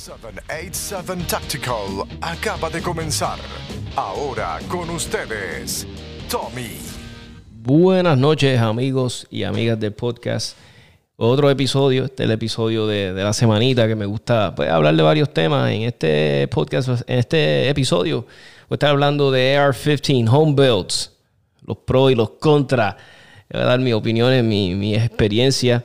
787 Tactical acaba de comenzar. Ahora con ustedes, Tommy. Buenas noches amigos y amigas del podcast. Otro episodio, este es el episodio de, la semanita que me gusta pues, hablar de varios temas. En este podcast, en este episodio, voy a estar hablando de AR-15 Home Builds, los pros y los contras. Voy a dar mis opiniones, mi experiencia.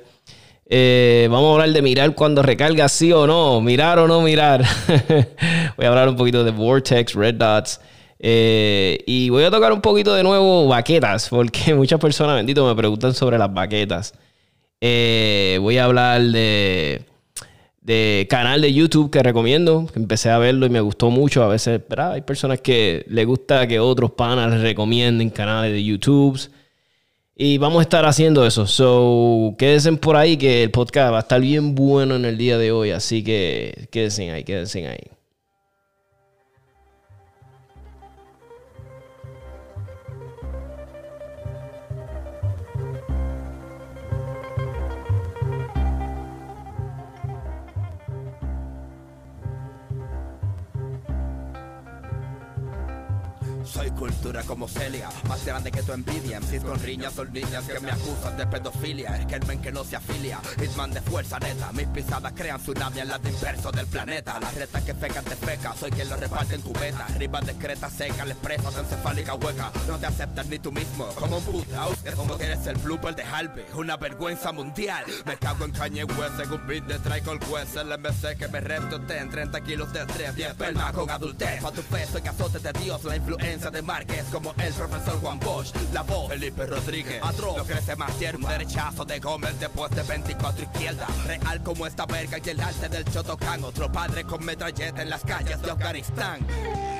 Eh, vamos a hablar de mirar cuando recarga, sí o no, mirar o no mirar. voy a hablar un poquito de Vortex, Red Dots. Eh, y voy a tocar un poquito de nuevo baquetas, porque muchas personas, bendito, me preguntan sobre las baquetas. Eh, voy a hablar de, de canal de YouTube que recomiendo, empecé a verlo y me gustó mucho. A veces ¿verdad? hay personas que les gusta que otros panas recomienden canales de YouTube. Y vamos a estar haciendo eso. So, quédense por ahí que el podcast va a estar bien bueno en el día de hoy. Así que quédense ahí, quédense ahí. Como Celia, más grande que tu envidia. MCs con riñas son niñas que me acusan de pedofilia. Es que el men que no se afilia, Hitman de fuerza neta. Mis pisadas crean tsunami en la de del planeta. Las retas que fecan te feca, soy quien lo reparte en tu beta. Rimas discretas secas, les presas encefálica hueca. No te aceptas ni tú mismo, como un puta. Es como que eres el blooper de Halby, una vergüenza mundial. Me cago en Kanye West, en un beat de Tricle Quest. El MC que me reto ten 30 kilos de estrés, 10 esperma con adultez. Pa' tu peso y azotes de Dios, la influencia de como el profesor Juan Bosch, la voz Felipe Rodríguez, Atro, lo crece más tierno, derechazo de Gómez después de 24 izquierda, real como esta verga y el arte del Chotocán, otro padre con metralleta en las calles de Afganistán.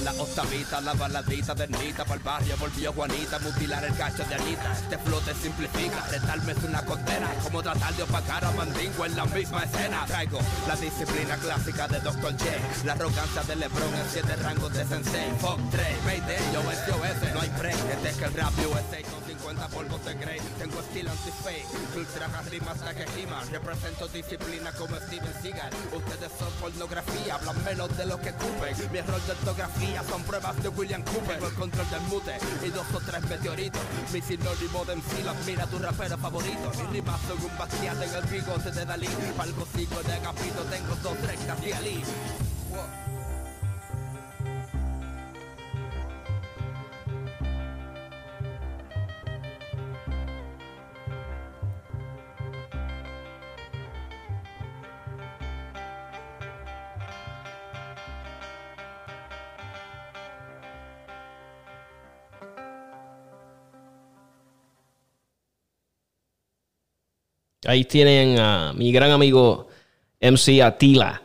Acabaron las octavitas, la baladita de Nita Para el barrio volvió Juanita, mutilar el gacho de Anita Este flote simplifica, retarme es una condena como tratar de opacar a Mandingo en la misma escena Traigo la disciplina clásica de Dr. J La arrogancia de Lebron en siete rangos de sensei Fuck 3, Mayday, yo es yo ese No hay break, es que el rap USA 50 polvos de Grey, tengo estilo anti-fake Filtra rimas hasta que riman. Represento disciplina como Steven Seagal. Ustedes son pornografía, hablan menos de lo que cupen Mi error de ortografía son pruebas de William Cooper. Tengo el control del mute y dos o tres meteoritos. Mi sinónimo de MC las mira tu rapero favorito. Mi rimas son un bastián en el bigote de Dalí. Algo sigo de agapito, tengo dos rectas de Ali Ahí tienen a mi gran amigo MC Atila.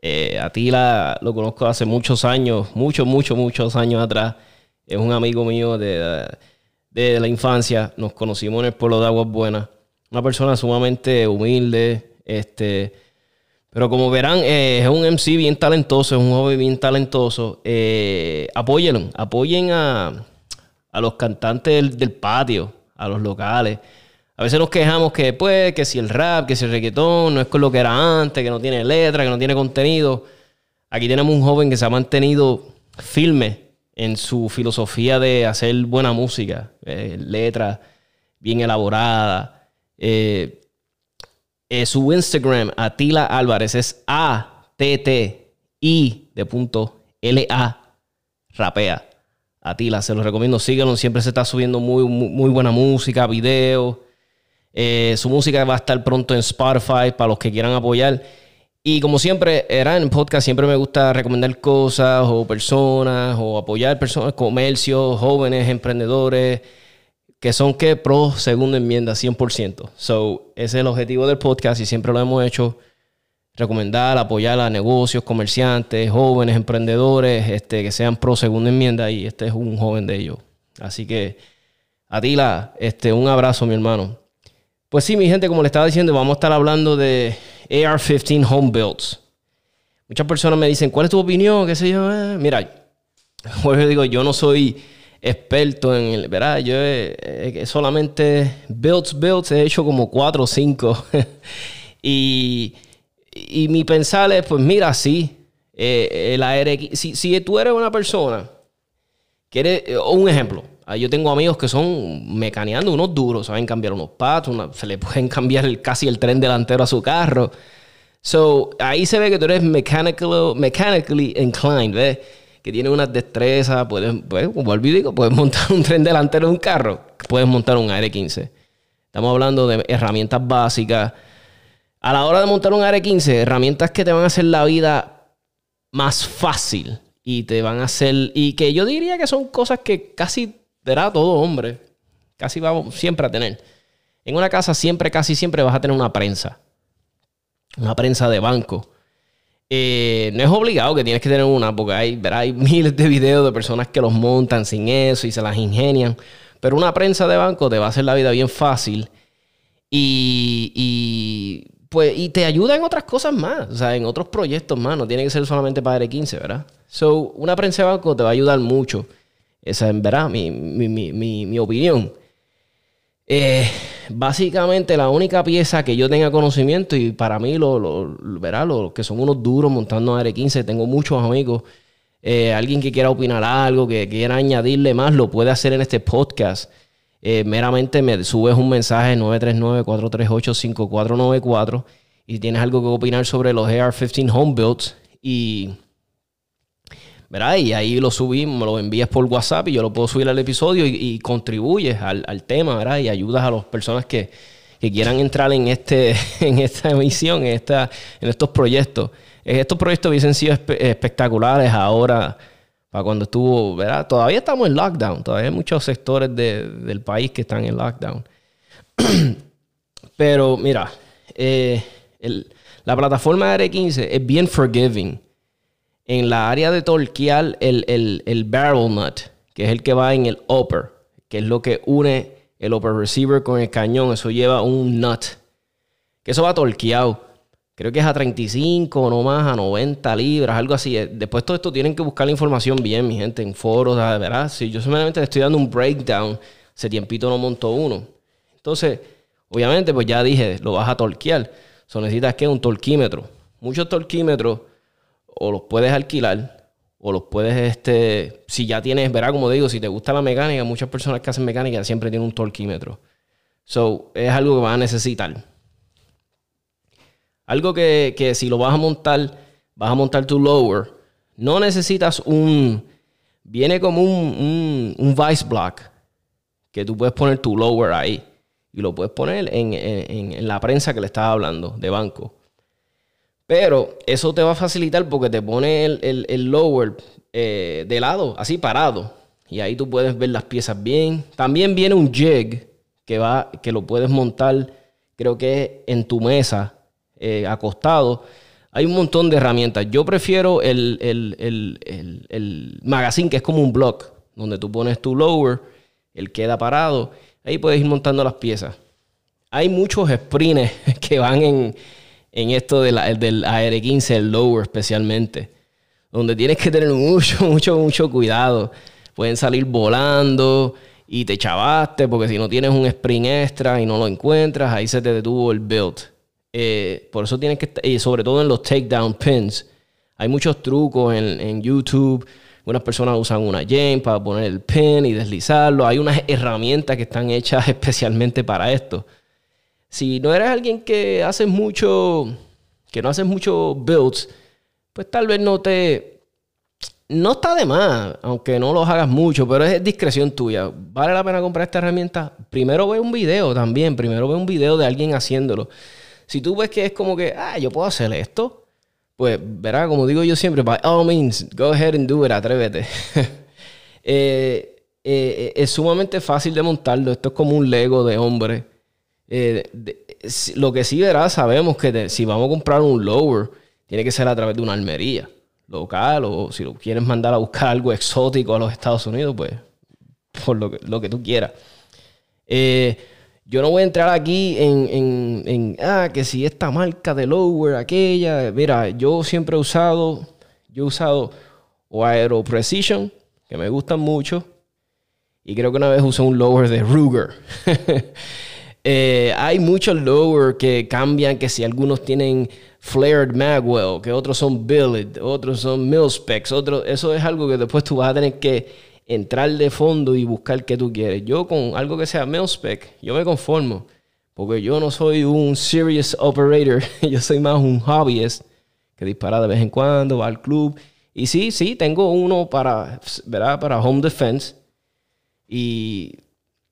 Eh, Atila lo conozco hace muchos años, muchos, muchos, muchos años atrás. Es un amigo mío de, de la infancia. Nos conocimos en el pueblo de Aguas Buenas. Una persona sumamente humilde, este, pero como verán, eh, es un MC bien talentoso, es un joven bien talentoso. Eh, apóyenlo, apoyen a, a los cantantes del, del patio, a los locales. A veces nos quejamos que, pues, que si el rap, que si el reggaetón no es con lo que era antes, que no tiene letra, que no tiene contenido. Aquí tenemos un joven que se ha mantenido firme en su filosofía de hacer buena música, eh, letras bien elaboradas. Eh, eh, su Instagram, Atila Álvarez, es A-T-T-I de punto L-A, rapea. Atila, se los recomiendo, síganlo, siempre se está subiendo muy, muy, muy buena música, videos. Eh, su música va a estar pronto en Spotify para los que quieran apoyar. Y como siempre, era en podcast, siempre me gusta recomendar cosas o personas o apoyar personas, comercios, jóvenes, emprendedores, que son que pro segunda enmienda 100%. So, ese es el objetivo del podcast y siempre lo hemos hecho. Recomendar, apoyar a negocios, comerciantes, jóvenes, emprendedores, este, que sean pro segunda enmienda y este es un joven de ellos. Así que, Atila, este, un abrazo, mi hermano. Pues sí, mi gente, como le estaba diciendo, vamos a estar hablando de AR-15 Home Builds. Muchas personas me dicen, ¿cuál es tu opinión? ¿Qué sé yo? Eh, mira, yo digo, yo no soy experto en el, ¿verdad? Yo solamente builds, builds, he hecho como cuatro o cinco. y, y mi pensar es, pues mira, sí, eh, el AR, si, si tú eres una persona, que un ejemplo, yo tengo amigos que son mecaneando unos duros, saben cambiar unos patos, se le pueden cambiar casi el tren delantero a su carro. So, ahí se ve que tú eres mechanically inclined, ¿ves? Que tienes unas destrezas, puedes, pues, como digo, puedes montar un tren delantero de un carro, puedes montar un AR-15. Estamos hablando de herramientas básicas. A la hora de montar un AR-15, herramientas que te van a hacer la vida más fácil y te van a hacer, y que yo diría que son cosas que casi verá todo hombre, casi vamos siempre a tener. En una casa siempre, casi siempre vas a tener una prensa una prensa de banco. Eh, no es obligado que tienes que tener una, porque hay, hay miles de videos de personas que los montan sin eso y se las ingenian. Pero una prensa de banco te va a hacer la vida bien fácil y, pues, y te ayuda en otras cosas más, o sea, en otros proyectos más. No tiene que ser solamente para R15, ¿verdad? So, una prensa de banco te va a ayudar mucho. Esa es, ¿verdad? Mi, mi, mi, mi opinión. Eh, básicamente la única pieza que yo tenga conocimiento y para mí lo, lo, que son unos duros montando AR-15, tengo muchos amigos, eh, alguien que quiera opinar algo, que quiera añadirle más, lo puede hacer en este podcast. Eh, meramente me subes un mensaje 939-438-5494 y tienes algo que opinar sobre los AR-15 Home Builds y ¿verdad? Y ahí lo subí, me lo envías por WhatsApp y yo lo puedo subir al episodio y, contribuyes al, tema, ¿verdad? Y ayudas a las personas que, quieran entrar en, este, en esta emisión, en, esta, en estos proyectos. Estos proyectos hubiesen sido espectaculares ahora, para cuando estuvo, ¿verdad? Todavía estamos en lockdown, todavía hay muchos sectores del país que están en lockdown. Pero mira, eh, la plataforma R15 es bien forgiving en la área de torquear el, el, barrel nut, que es el que va en el upper, que es lo que une el upper receiver con el cañón, eso lleva un nut, que eso va torqueado. Creo que es a 35 no más, a 90 libras, algo así. Después todo esto tienen que buscar la información bien, mi gente, en foros, ¿verdad? Si yo solamente estoy dando un breakdown, ese tiempito no monto uno. Entonces, obviamente, pues ya dije, lo vas a torquear. So necesitas que un torquímetro. Muchos torquímetros o los puedes alquilar o los puedes, este, si ya tienes, verá, como digo, si te gusta la mecánica, muchas personas que hacen mecánica siempre tienen un torquímetro. So, es algo que vas a necesitar. Algo que, que si lo vas a montar, vas a montar tu lower, no necesitas un, viene como un, un, vice block que tú puedes poner tu lower ahí y lo puedes poner en, en, en la prensa que le estaba hablando de banco. Pero eso te va a facilitar porque te pone el, lower eh, de lado, así parado. Y ahí tú puedes ver las piezas bien. También viene un jig que, va, que lo puedes montar, creo que en tu mesa, eh, acostado. Hay un montón de herramientas. Yo prefiero el, el, magazine, que es como un block, donde tú pones tu lower, él queda parado. Ahí puedes ir montando las piezas. Hay muchos sprints que van en, en esto del AR-15, el lower especialmente, donde tienes que tener mucho, mucho, mucho cuidado. Pueden salir volando y te chavaste porque si no tienes un sprint extra y no lo encuentras, ahí se te detuvo el build. Eh, por eso tienes que, y sobre todo en los takedown pins, hay muchos trucos en, en YouTube. Unas personas usan una jam para poner el pin y deslizarlo. Hay unas herramientas que están hechas especialmente para esto si no eres alguien que haces mucho, que no haces mucho builds, pues tal vez no te... No está de más, aunque no los hagas mucho, pero es discreción tuya. ¿Vale la pena comprar esta herramienta? Primero ve un video también, primero ve un video de alguien haciéndolo. Si tú ves que es como que, ah, yo puedo hacer esto, pues verá, como digo yo siempre, by all means, go ahead and do it, atrévete. Eh, eh, es sumamente fácil de montarlo, esto es como un Lego de hombre. Eh, lo que sí verás, sabemos que si vamos a comprar un lower, tiene que ser a través de una almería local o si lo quieres mandar a buscar algo exótico a los Estados Unidos, pues por lo que, tú quieras. Eh, yo no voy a entrar aquí en, en, en, ah, que si esta marca de lower, aquella. Mira, yo siempre he usado, yo he usado o Aero Precision, que me gustan mucho. Y creo que una vez usé un lower de Ruger. Eh, hay muchos lower que cambian, que si algunos tienen flared magwell, que otros son billet, otros son mil specs, otros, eso es algo que después tú vas a tener que entrar de fondo y buscar qué tú quieres. Yo con algo que sea mil spec, yo me conformo, porque yo no soy un serious operator, yo soy más un hobbyist que dispara de vez en cuando, va al club. Y sí, sí, tengo uno para, ¿verdad? Para home defense. Y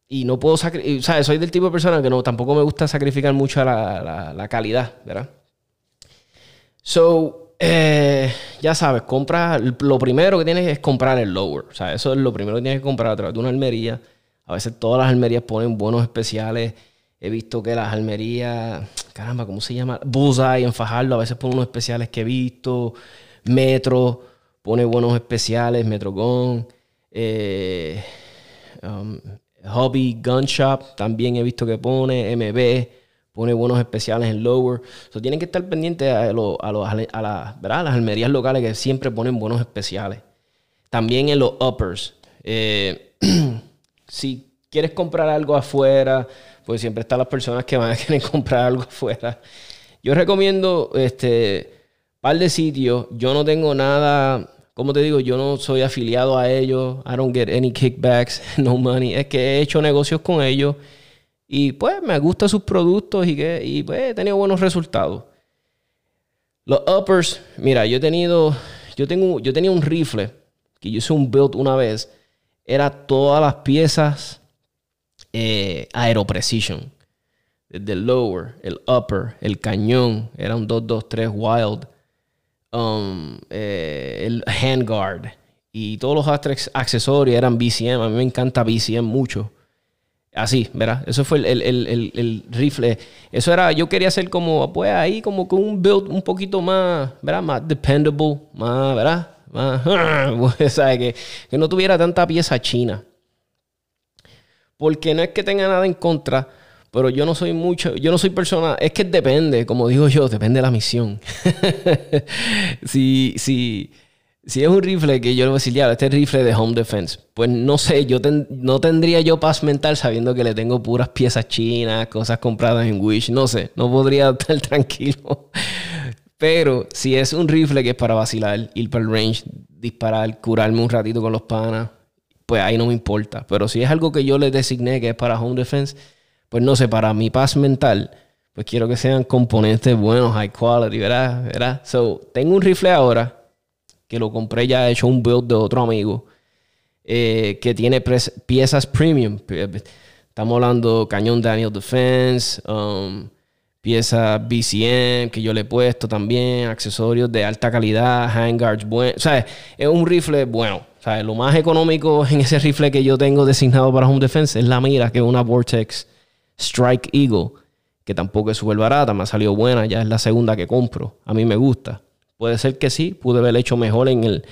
y no puedo sacrificar, sea, soy del tipo de persona que no, tampoco me gusta sacrificar mucho la, la, calidad, ¿verdad? So, eh, ya sabes, compra, lo primero que tienes es comprar el lower, o sea, eso es lo primero que tienes que comprar a través de una almería. A veces todas las almerías ponen buenos especiales. He visto que las almerías, caramba, ¿cómo se llama? Bullseye en Fajardo, a veces ponen unos especiales que he visto. Metro pone buenos especiales, Metrogon. Eh, um, Hobby Gun Shop también he visto que pone, MB pone buenos especiales en Lower. So, tienen que estar pendientes a, a, las almerías locales que siempre ponen buenos especiales. También en los uppers. Eh, si quieres comprar algo afuera, pues siempre están las personas que van a querer comprar algo afuera. Yo recomiendo este par de sitios. Yo no tengo nada como te digo, yo no soy afiliado a ellos. I don't get any kickbacks, no money. Es que he hecho negocios con ellos y pues me gustan sus productos y, que, y pues he tenido buenos resultados. Los uppers, mira, yo he tenido, yo tengo, yo tenía un rifle que yo hice un build una vez. Era todas las piezas eh, Aero Precision. Desde el lower, el upper, el cañón. Era un 223 Wild Um, eh, el handguard y todos los accesorios eran BCM. A mí me encanta BCM mucho. Así, ¿verdad? Eso fue el, rifle. Eso era, yo quería hacer como, pues ahí, como con un build un poquito más, ¿verdad? Más dependable, más, ¿verdad? Más, Que, que no tuviera tanta pieza china. Porque no es que tenga nada en contra, pero yo no soy mucho, yo no soy persona, es que depende, como digo yo, depende de la misión. si, si, si es un rifle que yo le voy este rifle de home defense, pues no sé, yo no tendría yo paz mental sabiendo que le tengo puras piezas chinas, cosas compradas en Wish, no sé, no podría estar tranquilo. Pero si es un rifle que es para vacilar, ir para el range, disparar, curarme un ratito con los panas, pues ahí no me importa. Pero si es algo que yo le designé que es para home defense, pues no sé, para mi paz mental, pues quiero que sean componentes buenos, high quality, ¿verdad? ¿verdad? So, tengo un rifle ahora que lo compré ya hecho un build de otro amigo eh, que tiene piezas premium. Estamos hablando cañón Daniel Defense, um, piezas BCM que yo le he puesto también, accesorios de alta calidad, handguards buenos. O sea, es un rifle bueno. O sea, lo más económico en ese rifle que yo tengo designado para Home Defense es la mira, que es una Vortex Strike Eagle, que tampoco es súper barata, me ha salido buena, ya es la segunda que compro. A mí me gusta. Puede ser que sí, pude haber hecho mejor en el,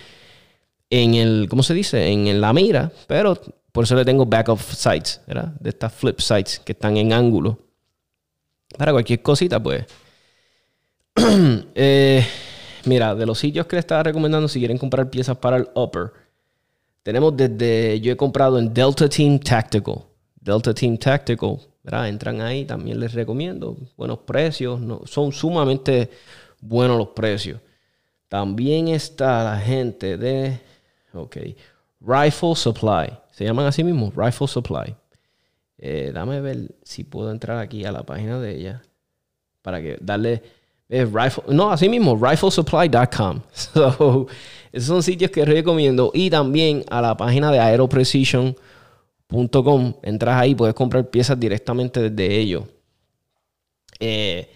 en el, ¿cómo se dice? En, la mira, pero por eso le tengo backup sights, ¿verdad? De estas flip sights que están en ángulo. Para cualquier cosita, pues. Eh, mira, de los sitios que le estaba recomendando, si quieren comprar piezas para el upper, tenemos desde, yo he comprado en Delta Team Tactical. Delta Team Tactical Entran ahí, también les recomiendo. Buenos precios, no, son sumamente buenos los precios. También está la gente de, ok, Rifle Supply. Se llaman así mismo, Rifle Supply. Eh, dame ver si puedo entrar aquí a la página de ella para que darle rifle, no, así mismo, riflesupply.com. So, esos son sitios que recomiendo. Y también a la página de Aero Precision Com, entras ahí, puedes comprar piezas directamente desde ellos. Eh,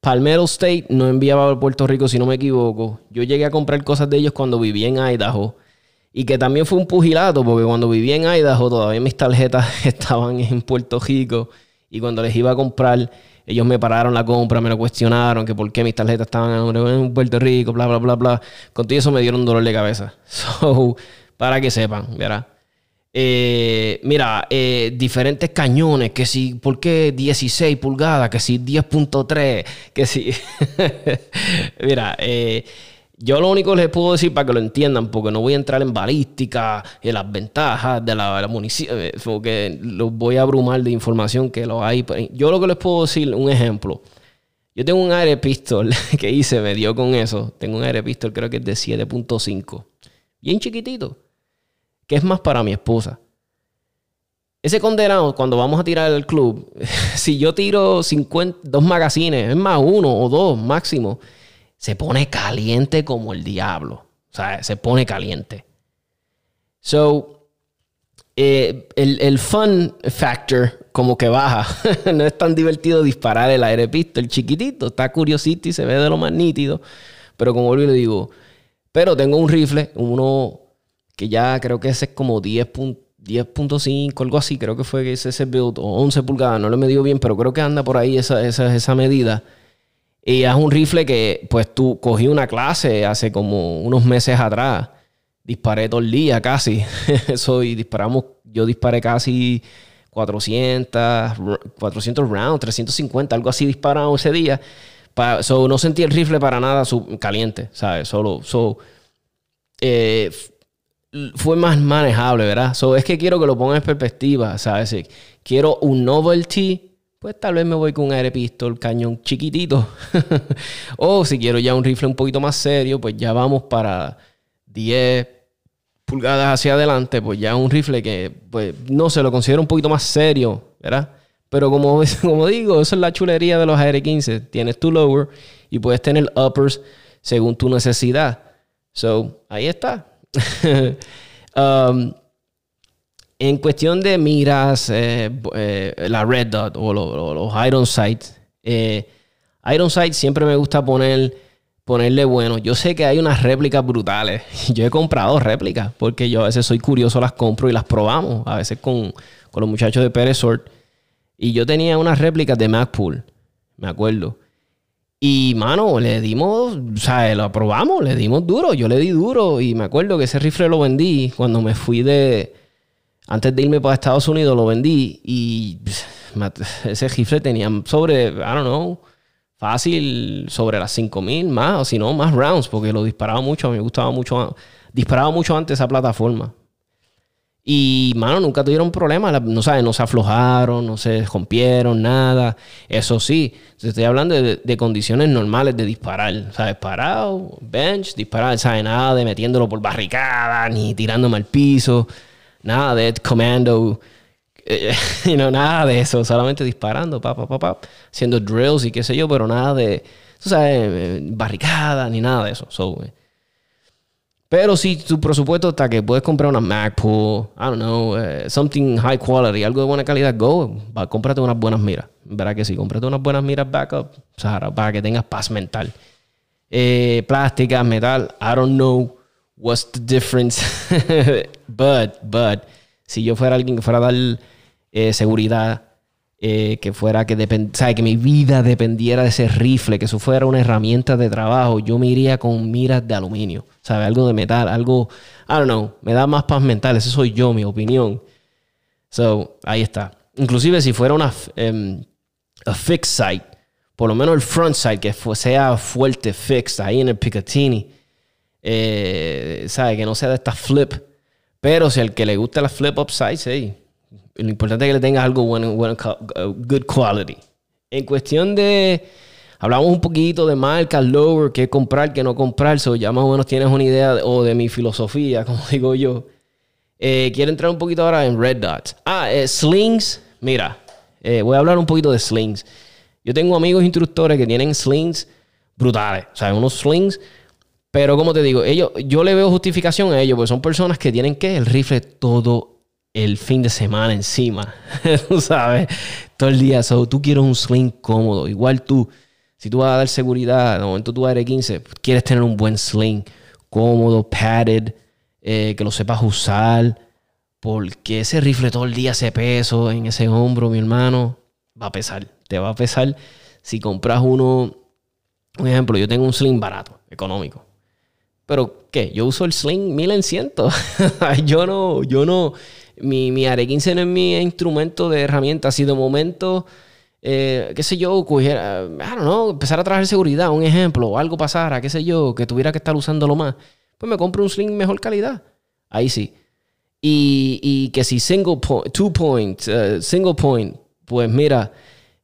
Palmetto State no enviaba a Puerto Rico, si no me equivoco. Yo llegué a comprar cosas de ellos cuando vivía en Idaho. Y que también fue un pugilato, porque cuando vivía en Idaho todavía mis tarjetas estaban en Puerto Rico. Y cuando les iba a comprar, ellos me pararon la compra, me lo cuestionaron, que por qué mis tarjetas estaban en Puerto Rico, bla, bla, bla, bla. Con todo eso me dieron dolor de cabeza. So, para que sepan, ¿verdad? Eh, mira, eh, diferentes cañones, que si, ¿por qué 16 pulgadas? Que si 10.3, que si... mira, eh, yo lo único que les puedo decir para que lo entiendan, porque no voy a entrar en balística, en las ventajas de la, munición, porque los voy a abrumar de información que lo hay. Yo lo que les puedo decir, un ejemplo. Yo tengo un aire pistol que hice, me dio con eso. Tengo un aire pistol, creo que es de 7.5. Bien chiquitito que es más para mi esposa. Ese condenado, cuando vamos a tirar el club, si yo tiro 50, dos magazines, es más uno o dos máximo, se pone caliente como el diablo. O sea, se pone caliente. So, eh, el, fun factor como que baja. no es tan divertido disparar el aire el chiquitito. Está curiosito y se ve de lo más nítido. Pero como vuelvo y digo, pero tengo un rifle, uno que ya creo que ese es como 10.5, algo así, creo que fue ese build, o 11 pulgadas, no lo he medido bien, pero creo que anda por ahí esa, esa, esa medida. Y es un rifle que, pues tú cogí una clase hace como unos meses atrás. Disparé todo el día casi. Eso, y disparamos, yo disparé casi 400, 400 rounds, 350, algo así disparado ese día. so, no sentí el rifle para nada caliente, ¿sabes? Solo, so, eh, fue más manejable, ¿verdad? So, es que quiero que lo pongan en perspectiva, ¿sabes? Quiero un novelty, pues tal vez me voy con un aire pistol, cañón chiquitito. o si quiero ya un rifle un poquito más serio, pues ya vamos para 10 pulgadas hacia adelante, pues ya un rifle que, pues, no se lo considero un poquito más serio, ¿verdad? Pero como, como digo, eso es la chulería de los AR-15. Tienes tu lower y puedes tener uppers según tu necesidad. So, ahí está. Um, en cuestión de miras, eh, eh, la Red Dot o, los Iron Sight, eh, Iron Sight siempre me gusta poner, ponerle bueno. Yo sé que hay unas réplicas brutales. Yo he comprado réplicas porque yo a veces soy curioso, las compro y las probamos. A veces con, con los muchachos de Pérez Y yo tenía unas réplicas de MacPool, me acuerdo. Y, mano, le dimos, o sea, lo aprobamos, le dimos duro, yo le di duro y me acuerdo que ese rifle lo vendí cuando me fui de, antes de irme para Estados Unidos, lo vendí y ese rifle tenía sobre, I don't know, fácil, sobre las 5000 más, o si no, más rounds, porque lo disparaba mucho, me gustaba mucho, disparaba mucho antes esa plataforma. Y, mano, nunca tuvieron problemas. No sabes, no se aflojaron, no se rompieron, nada. Eso sí, estoy hablando de, condiciones normales de disparar. ¿Sabes? Parado, bench, disparar. ¿Sabes? Nada de metiéndolo por barricada, ni tirándome al piso. Nada de commando. Eh, nada de eso. Solamente disparando, pa, pa, pa, pa, haciendo drills y qué sé yo, pero nada de, sabes, eh, barricada, ni nada de eso. So, eh, pero si tu presupuesto está que puedes comprar una MacBook, I don't know, uh, something high quality, algo de buena calidad, go, va, cómprate unas buenas miras. Verá que sí, cómprate unas buenas miras backup, Sahara, para que tengas paz mental. Eh, plástica, metal, I don't know what's the difference. but, but, si yo fuera alguien que fuera a dar eh, seguridad, eh, que fuera que depend que mi vida dependiera de ese rifle, que eso fuera una herramienta de trabajo, yo me iría con miras de aluminio, ¿sabe? Algo de metal, algo, I don't know, me da más paz mental, ese soy yo, mi opinión. So, ahí está. Inclusive si fuera una um, a fixed sight, por lo menos el front sight, que sea fuerte, fixed, ahí en el Picatinny, eh, ¿sabe? Que no sea de esta flip. Pero si al que le gusta la flip up sights, hey, lo importante es que le tengas algo bueno, bueno, uh, good quality. En cuestión de, hablamos un poquito de marcas, lower, qué comprar, qué no comprar, so ya más o menos tienes una idea de, o de mi filosofía, como digo yo. Eh, quiero entrar un poquito ahora en Red Dots. Ah, eh, slings. Mira, eh, voy a hablar un poquito de slings. Yo tengo amigos instructores que tienen slings brutales, o sea, unos slings. Pero como te digo, ellos, yo le veo justificación a ellos, porque son personas que tienen que el rifle todo el fin de semana encima. sabes, todo el día. So, tú quieres un sling cómodo. Igual tú, si tú vas a dar seguridad, de momento tú eres 15, quieres tener un buen sling cómodo, padded, eh, que lo sepas usar. Porque ese rifle todo el día, ese peso en ese hombro, mi hermano, va a pesar. Te va a pesar si compras uno. Un ejemplo, yo tengo un sling barato, económico. Pero, ¿qué? Yo uso el sling 1100. yo no, yo no, Mi, mi AR-15 no es mi instrumento de herramienta. Si de momento, eh, qué sé yo, cogiera, I empezar a trabajar seguridad, un ejemplo, o algo pasara, qué sé yo, que tuviera que estar usándolo más, pues me compro un sling mejor calidad. Ahí sí. Y, y que si single point, two point, uh, single point, pues mira,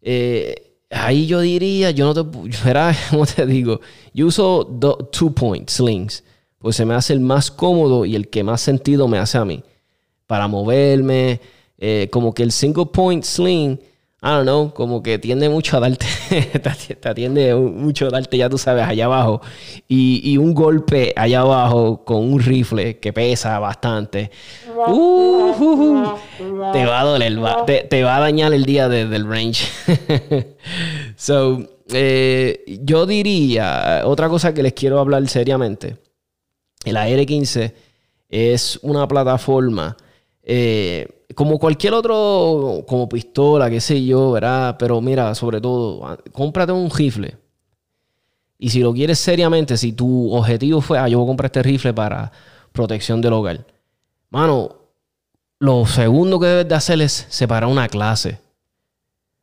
eh, ahí yo diría, yo no te, verás, ¿cómo te digo? Yo uso two point slings, pues se me hace el más cómodo y el que más sentido me hace a mí. Para moverme, eh, como que el single point sling I don't know, como que tiende mucho a darte, te atiende mucho a darte, ya tú sabes, allá abajo. Y, un golpe allá abajo con un rifle que pesa bastante. Uh, te va a doler, te, va a dañar el día del range. so, eh, yo diría, otra cosa que les quiero hablar seriamente. El AR-15 es una plataforma eh, como cualquier otro, como pistola, qué sé yo, ¿verdad? Pero mira, sobre todo, cómprate un rifle. Y si lo quieres seriamente, si tu objetivo fue, ah, yo voy a comprar este rifle para protección del hogar. Mano, lo segundo que debes de hacer es separar una clase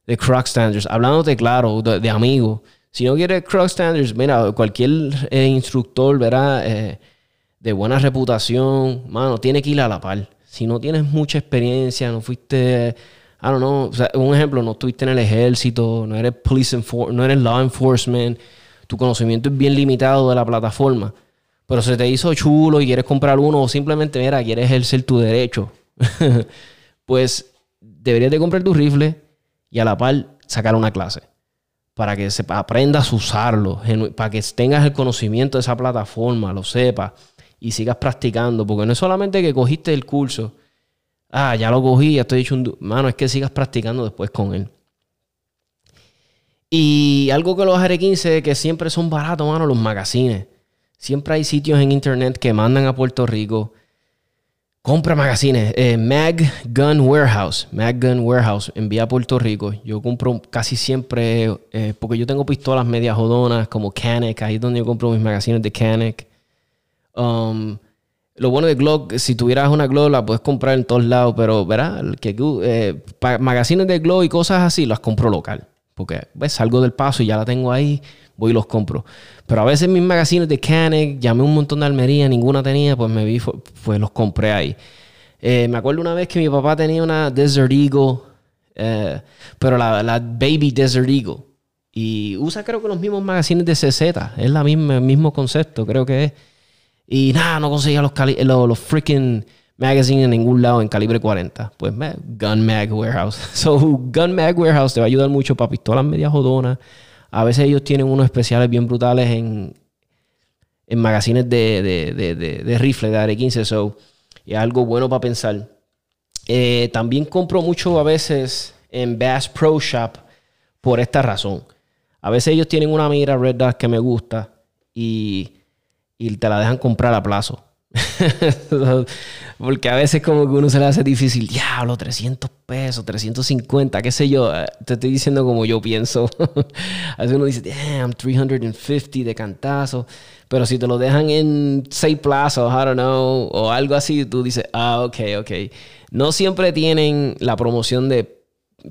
de Croc Standards. Hablándote claro, de, amigos. Si no quieres Croc Standards, mira, cualquier eh, instructor, ¿verdad? Eh, de buena reputación, mano, tiene que ir a la par si no tienes mucha experiencia, no fuiste, I don't know, un ejemplo, no estuviste en el ejército, no eres police no eres law enforcement, tu conocimiento es bien limitado de la plataforma, pero se te hizo chulo y quieres comprar uno o simplemente, mira, quieres ejercer tu derecho, pues deberías de comprar tu rifle y a la par sacar una clase para que aprendas a usarlo, para que tengas el conocimiento de esa plataforma, lo sepas y sigas practicando, porque no es solamente que cogiste el curso, ah, ya lo cogí, ya estoy hecho un... Mano, es que sigas practicando después con él. Y algo que los AR-15 que siempre son baratos, mano, los magazines. Siempre hay sitios en internet que mandan a Puerto Rico. Compra magazines. Eh, Mag Gun Warehouse. Mag Gun Warehouse envía a Puerto Rico. Yo compro casi siempre, eh, porque yo tengo pistolas medias jodonas como Canek. Ahí es donde yo compro mis magazines de Canek. Um, lo bueno de Glock, si tuvieras una Glock, la puedes comprar en todos lados, pero verás, que, eh, magazines de Glock y cosas así, las compro local. Porque ves, salgo del paso y ya la tengo ahí, voy y los compro. Pero a veces mis magazines de Canek, llamé un montón de Almería, ninguna tenía, pues me vi, pues los compré ahí. Eh, me acuerdo una vez que mi papá tenía una Desert Eagle, eh, pero la, Baby Desert Eagle. Y usa creo que los mismos magazines de CZ, es la el mismo concepto, creo que es. Y nada, no conseguía los, los, los freaking magazines en ningún lado en calibre 40. Pues Gun Mag Warehouse. So, Gun Mag Warehouse te va a ayudar mucho para pistolas medias jodonas. A veces ellos tienen unos especiales bien brutales en, en magazines de, de, de, de, de AR-15. So, es algo bueno para pensar. Eh, también compro mucho a veces en Bass Pro Shop por esta razón. A veces ellos tienen una mira Red Dot que me gusta y y te la dejan comprar a plazo. Porque a veces como que uno se le hace difícil, diablo, 300 pesos, 350, qué sé yo. Te estoy diciendo como yo pienso. a veces uno dice, damn, 350 de cantazo. Pero si te lo dejan en 6 plazos, I don't know, o algo así, tú dices, ah, ok, ok. No siempre tienen la promoción de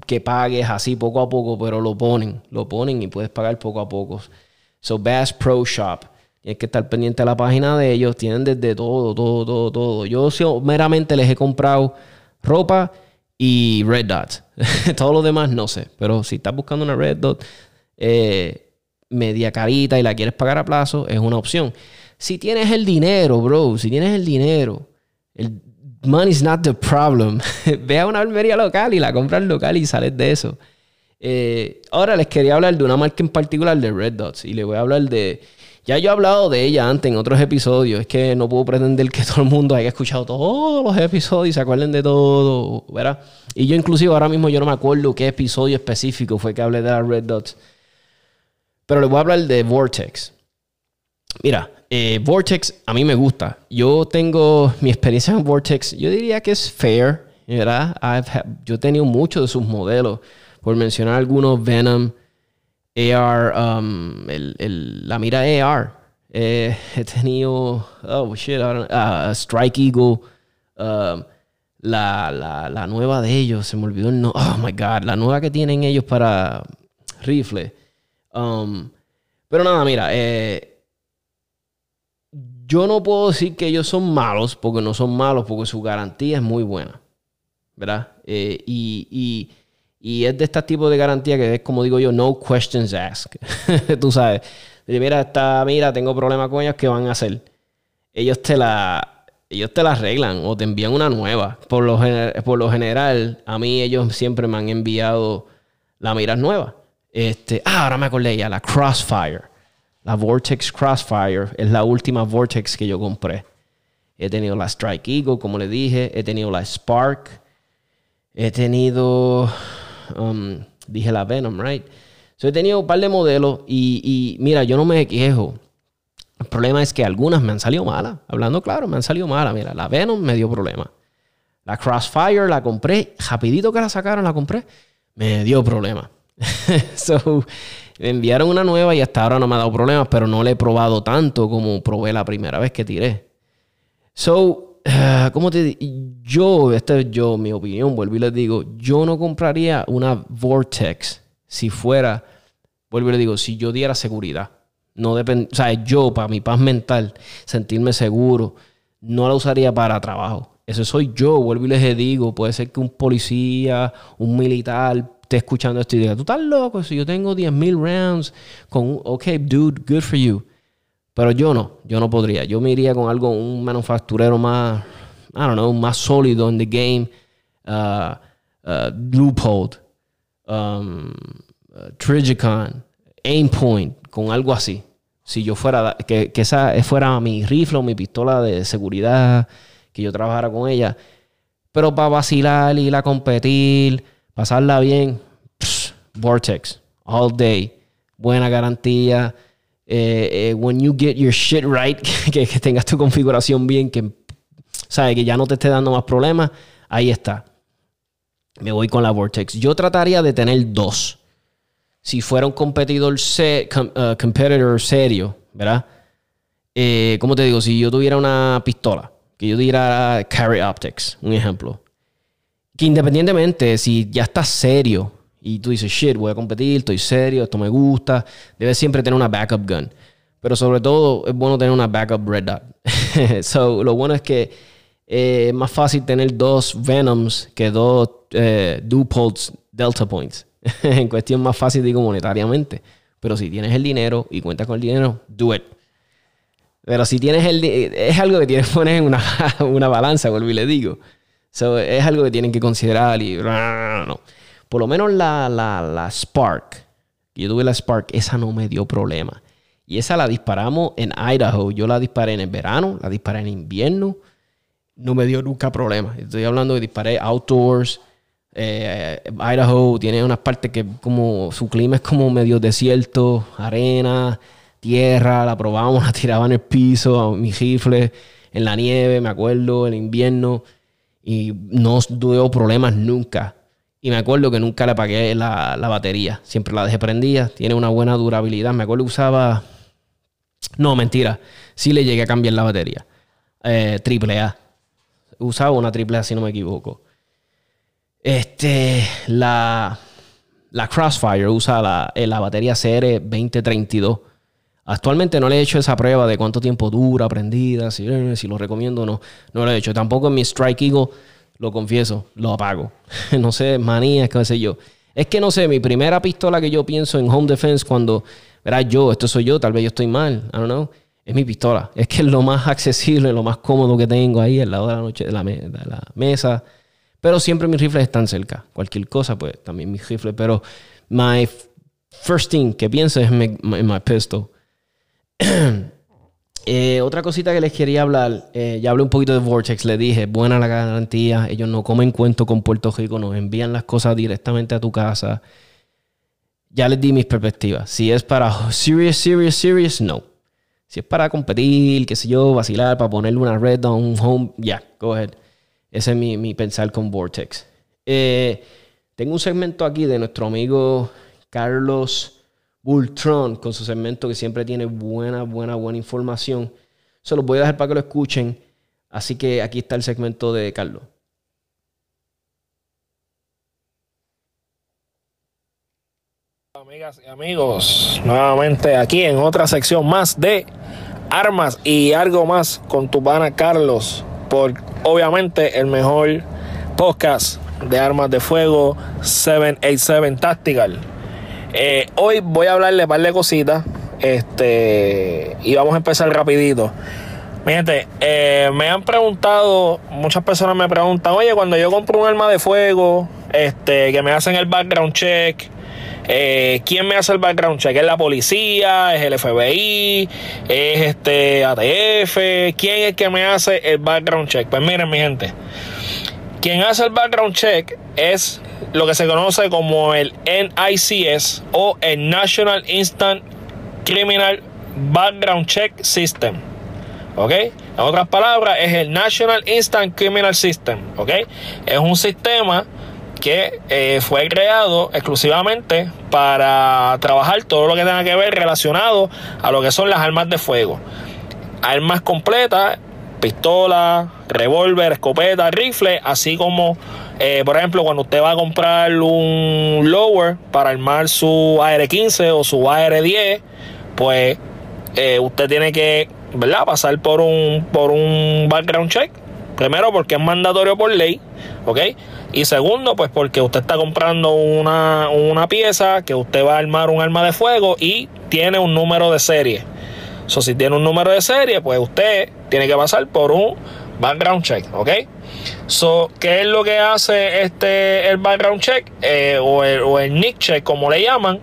que pagues así poco a poco, pero lo ponen, lo ponen y puedes pagar poco a poco. So Bass Pro Shop. Hay que estar pendiente de la página de ellos. Tienen desde todo, todo, todo, todo. Yo meramente les he comprado ropa y Red Dot. todo lo demás no sé. Pero si estás buscando una Red Dot eh, media carita y la quieres pagar a plazo, es una opción. Si tienes el dinero, bro, si tienes el dinero, el money's not the problem. Ve a una almería local y la compras local y sales de eso. Eh, ahora les quería hablar de una marca en particular de Red Dots y le voy a hablar de ya yo he hablado de ella antes en otros episodios. Es que no puedo pretender que todo el mundo haya escuchado todos los episodios y se acuerden de todo, ¿verdad? Y yo inclusive ahora mismo yo no me acuerdo qué episodio específico fue que hablé de las Red Dots. Pero le voy a hablar de Vortex. Mira, eh, Vortex a mí me gusta. Yo tengo mi experiencia en Vortex, yo diría que es fair, ¿verdad? yo he tenido muchos de sus modelos. Por mencionar algunos, Venom, AR, um, el, la mira AR. Eh, he tenido, oh shit, uh, Strike Eagle, um, la, la, la nueva de ellos, se me olvidó el no. Oh my god, la nueva que tienen ellos para rifle. Um, pero nada, mira, eh, yo no puedo decir que ellos son malos, porque no son malos, porque su garantía es muy buena. ¿Verdad? Eh, y, y, y, es de este tipo de garantía que es, como digo yo, no questions asked. Tú sabes. Mira, está, mira, tengo problemas con ellos, ¿qué van a hacer? Ellos te la ellos te la arreglan o te envían una nueva. Por lo, por lo general, a mí ellos siempre me han enviado la miras nueva. Este, ah, ahora me acordé ya, la Crossfire. La Vortex Crossfire es la última Vortex que yo compré. He tenido la Strike Eagle, como le dije. He tenido la Spark. He tenido, um, dije la Venom, right? So, he tenido un par de modelos y, y mira, yo no me quejo. El problema es que algunas me han salido malas. Hablando claro, me han salido malas. Mira, la Venom me dio problema. La Crossfire la compré. Rapidito que la sacaron, la compré. Me dio problema. so, me enviaron una nueva y hasta ahora no me ha dado problemas, pero no la he probado tanto como probé la primera vez que tiré. So, ¿cómo te Yo, esta es yo, mi opinión, vuelvo y les digo, yo no compraría una Vortex si fuera, vuelvo y les digo, si yo diera seguridad. No depende, o sea, yo para mi paz mental, sentirme seguro, no la usaría para trabajo. Eso soy yo, vuelvo y les digo, puede ser que un policía, un militar esté escuchando esto y diga, tú estás loco, si yo tengo 10.000 rounds con, ok, dude, good for you. Pero yo no, yo no podría. Yo me iría con algo, un manufacturero más, I don't know, más sólido en the game. Uh, uh, um, uh, Trigicon, Aimpoint, con algo así. Si yo fuera, que, que, esa fuera mi rifle o mi pistola de seguridad, que yo trabajara con ella. Pero para vacilar, ir a competir, pasarla bien, Vortex, all day, buena garantía. Eh, eh, when you get your shit right, que, tengas tu configuración bien, que, sabe, que ya no te esté dando más problemas, ahí está. Me voy con la Vortex. Yo trataría de tener dos. Si fuera un competidor uh, competitor serio, ¿verdad? Eh, ¿Cómo te digo? Si yo tuviera una pistola, que yo diera Carry Optics, un ejemplo. Que independientemente, si ya estás serio y tú dices, shit, voy a competir, estoy serio, esto me gusta, debes siempre tener una backup gun. Pero sobre todo es bueno tener una backup red dot. so, lo bueno es que eh, es más fácil tener dos Venoms que dos eh, Dupults Delta Points. en cuestión más fácil, digo, monetariamente. Pero si tienes el dinero y cuentas con el dinero, do it. Pero si tienes el... Es algo que tienes que poner en una, una balanza, vuelvo y le digo. So, es algo que tienen que considerar y... No. Por lo menos la, la, la Spark. Yo tuve la Spark, esa no me dio problema. Y esa la disparamos en Idaho. Yo la disparé en el verano, la disparé en invierno. No me dio nunca problema. Estoy hablando de disparé outdoors. Eh, Idaho tiene unas partes que como su clima es como medio desierto, arena, tierra. La probamos, la tiraba en el piso, mi rifle, en la nieve, me acuerdo, en invierno y no tuve problemas nunca. Y me acuerdo que nunca le apagué la, batería. Siempre la dejé prendida. Tiene una buena durabilidad. Me acuerdo que usaba. No, mentira. Sí le llegué a cambiar la batería. Eh, triple A. Usaba una triple A si no me equivoco. Este. La. La Crossfire usa la, eh, la batería CR2032 Actualmente no le he hecho esa prueba de cuánto tiempo dura prendida, si, si lo recomiendo o no. No lo he hecho. Tampoco en mi Strike Eagle, lo confieso, lo apago. no sé, manías, qué sé yo. Es que no sé, mi primera pistola que yo pienso en home defense cuando, verás, yo, esto soy yo, tal vez yo estoy mal, I don't know, es mi pistola. Es que es lo más accesible, lo más cómodo que tengo ahí al lado de la, noche, de la, la mesa. Pero siempre mis rifles están cerca. Cualquier cosa, pues también mis rifles. Pero my first thing que pienso es my pistol. Eh, otra cosita que les quería hablar, eh, ya hablé un poquito de Vortex, le dije, buena la garantía, ellos no comen cuento con Puerto Rico, nos envían las cosas directamente a tu casa. Ya les di mis perspectivas. Si es para serious, serious, serious, no. Si es para competir, qué sé yo, vacilar, para ponerle una red on un home, ya, go ahead. Ese es mi, pensar con Vortex. Eh, tengo un segmento aquí de nuestro amigo Carlos Bulltron con su segmento que siempre tiene buena, buena, buena información. Se los voy a dejar para que lo escuchen. Así que aquí está el segmento de Carlos. Amigas y amigos, nuevamente aquí en otra sección más de armas y algo más con tu pana Carlos, por obviamente el mejor podcast de armas de fuego 787 Tactical. Eh, hoy voy a hablarle un par de cositas este, y vamos a empezar rapidito. Mi gente, eh, me han preguntado, muchas personas me preguntan, oye, cuando yo compro un arma de fuego, este, que me hacen el background check, eh, ¿Quién me hace el background check? ¿Es la policía? ¿Es el FBI? ¿Es este ATF? ¿Quién es que me hace el background check? Pues miren, mi gente. Quien hace el background check es lo que se conoce como el NICS o el National Instant Criminal Background Check System. ¿Ok? En otras palabras, es el National Instant Criminal System. ¿Ok? Es un sistema que eh, fue creado exclusivamente para trabajar todo lo que tenga que ver relacionado a lo que son las armas de fuego. Armas completas, pistola, revólver, escopeta, rifle, así como, eh, por ejemplo, cuando usted va a comprar un lower para armar su AR-15 o su AR-10, pues eh, usted tiene que, ¿verdad? Pasar por un, por un background check. Primero porque es mandatorio por ley, ¿ok? Y segundo, pues porque usted está comprando una, pieza que usted va a armar un arma de fuego y tiene un número de serie. Si tiene un número de serie, pues usted tiene que pasar por un background check, ¿ok? So, ¿qué es lo que hace este el background check eh, o, el, o, nick check, como le llaman?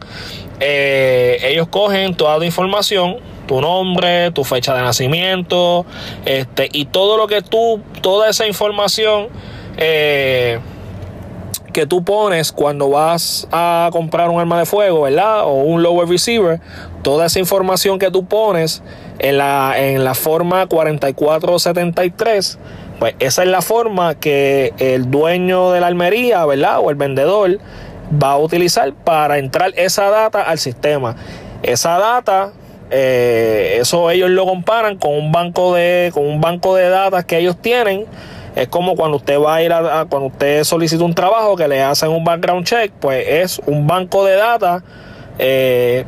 Eh, ellos cogen toda la información, tu nombre, tu fecha de nacimiento, este, y todo lo que tú, toda esa información eh, que tú pones cuando vas a comprar un arma de fuego, ¿verdad? O un lower receiver, toda esa información que tú pones en la, en la forma 4473, pues esa es la forma que el dueño de la almería, ¿verdad? O el vendedor va a utilizar para entrar esa data al sistema. Esa data, eh, eso ellos lo comparan con un banco de, con un banco de datos que ellos tienen es como cuando usted va a ir a, cuando usted solicita un trabajo que le hacen un background check, pues es un banco de datos, eh,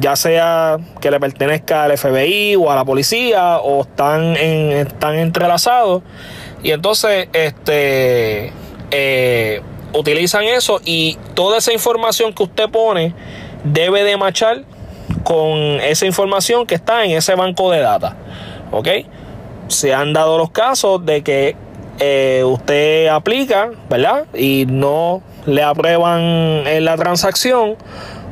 ya sea que le pertenezca al FBI o a la policía o están, en, están entrelazados. Y entonces, este, eh, utilizan eso y toda esa información que usted pone debe de machar con esa información que está en ese banco de datos. ¿Ok? Se han dado los casos de que eh, usted aplica, ¿verdad? Y no le aprueban en la transacción,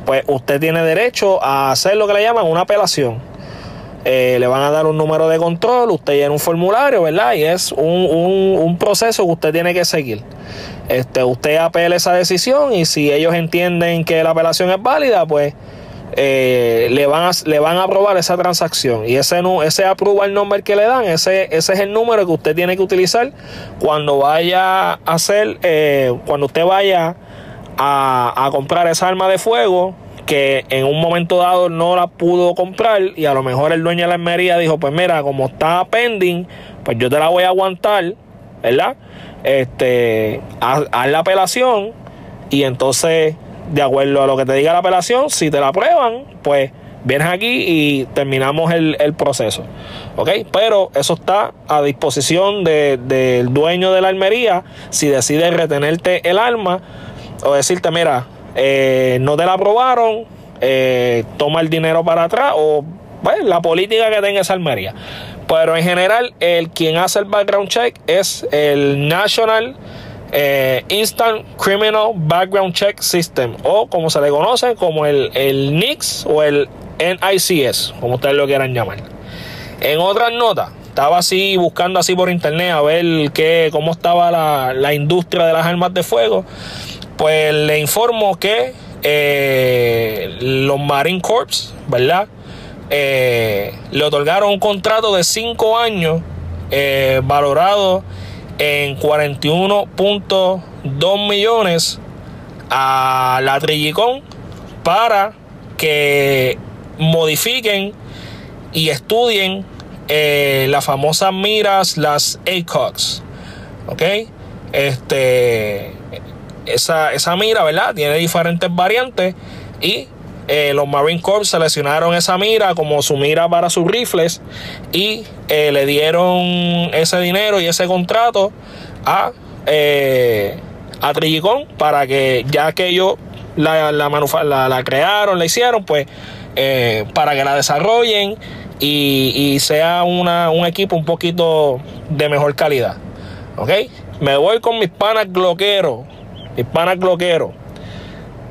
pues usted tiene derecho a hacer lo que le llaman una apelación. Eh, le van a dar un número de control, usted llena un formulario, ¿verdad? Y es un, proceso que usted tiene que seguir. Este, usted apela esa decisión y si ellos entienden que la apelación es válida, pues eh, le, van a, le van a aprobar esa transacción. Y ese, ese el number que le dan, ese, ese es el número que usted tiene que utilizar cuando vaya a hacer, eh, cuando usted vaya a, comprar esa arma de fuego que en un momento dado no la pudo comprar y a lo mejor el dueño de la armería dijo, pues mira, como está pending, pues yo te la voy a aguantar, ¿verdad? Este, haz la apelación y entonces de acuerdo a lo que te diga la apelación, si te la aprueban, pues vienes aquí y terminamos el, proceso. ¿Ok? Pero eso está a disposición del dueño de la armería si decide retenerte el arma o decirte, mira, eh, no te la aprobaron, eh, toma el dinero para atrás o pues, la política que tenga esa armería. Pero en general, el quien hace el background check es el National eh, Instant Criminal Background Check System o como se le conoce como el, el NICS o el NICS, como ustedes lo quieran llamar. En otras notas, estaba así buscando así por internet a ver qué, cómo estaba la, industria de las armas de fuego. Pues le informo que eh, los Marine Corps, ¿verdad? Eh, le otorgaron un contrato de 5 años valorado en 41.2 millones a la Trillicón para que modifiquen y estudien eh, las famosas miras, las ACOX. ¿Ok? Este, esa, esa mira, ¿verdad? Tiene diferentes variantes y eh, los Marine Corps seleccionaron esa mira como su mira para sus rifles y eh, le dieron ese dinero y ese contrato a, eh, a para que ya que ellos la, la, la, crearon, la hicieron, pues para que la desarrollen y, sea una, un equipo un poquito de mejor calidad. ¿Ok? Me voy con mis panas gloqueros. Mis panas gloqueros.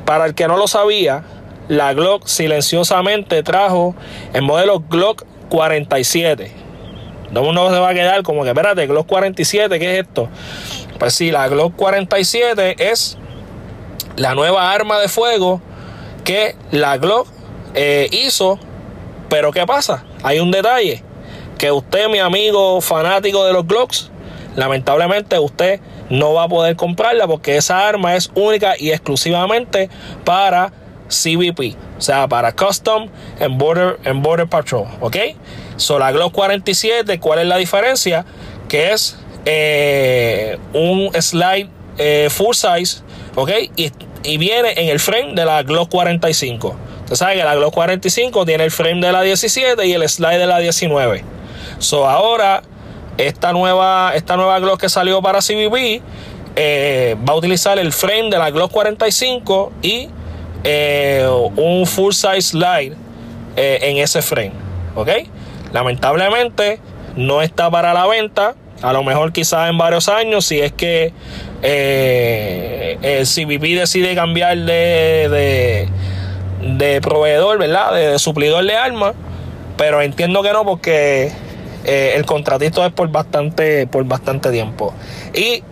Para el que no lo sabía, la Glock silenciosamente trajo el modelo Glock 47. No se va a quedar como que, espérate, Glock 47, ¿qué es esto? Pues sí, la Glock 47 es la nueva arma de fuego que la Glock eh, hizo. Pero ¿qué pasa? Hay un detalle. Que usted, mi amigo fanático de los Glocks, lamentablemente usted no va a poder comprarla porque esa arma es única y exclusivamente para CBP, o sea, para Custom and Border, and Border Patrol, ¿ok? So, la Glock 47, ¿cuál es la diferencia? Que es eh, un slide eh, full size, ¿ok? Y, y, viene en el frame de la Glock 45. Usted sabe que la Glock 45 tiene el frame de la 17 y el slide de la 19. So, ahora, esta nueva, esta nueva Glock que salió para CBP eh, va a utilizar el frame de la Glock 45 y eh, un full size slide eh, en ese frame. ¿Ok? Lamentablemente no está para la venta. A lo mejor quizás en varios años, si es que el CBP decide cambiar de, de, proveedor, ¿verdad? De, suplidor de armas. Pero entiendo que no porque el contratito es por bastante, por bastante tiempo. Y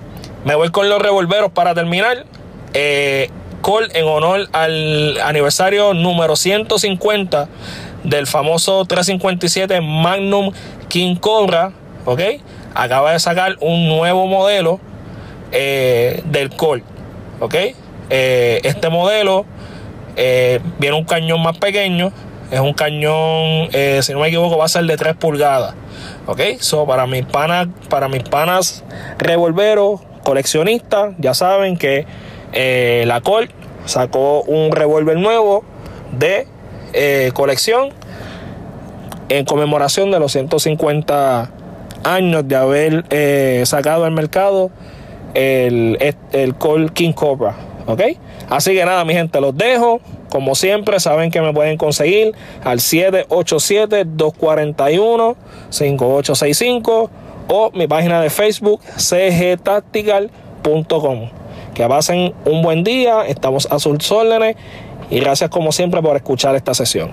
me voy con los revolveros para terminar en honor al aniversario número 150 del famoso 357 Magnum King Cobra, ¿ok? Acaba de sacar un nuevo modelo eh, del Colt, ¿ok? Eh, este modelo eh, viene un cañón más pequeño, es un cañón, si no me equivoco, va a ser de 3 pulgadas, ¿ok? So, para mis panas, para mis panas revolveros, coleccionistas, ya saben que eh, la Colt sacó un revólver nuevo de eh, colección en conmemoración de los 150 años de haber eh, sacado al mercado el, el Colt King Cobra. ¿Ok? Así que nada, mi gente, los dejo. Como siempre, saben que me pueden conseguir al 787-241-5865 o mi página de Facebook cgtactical.com. Que pasen un buen día, estamos a sus órdenes y gracias como siempre por escuchar esta sesión.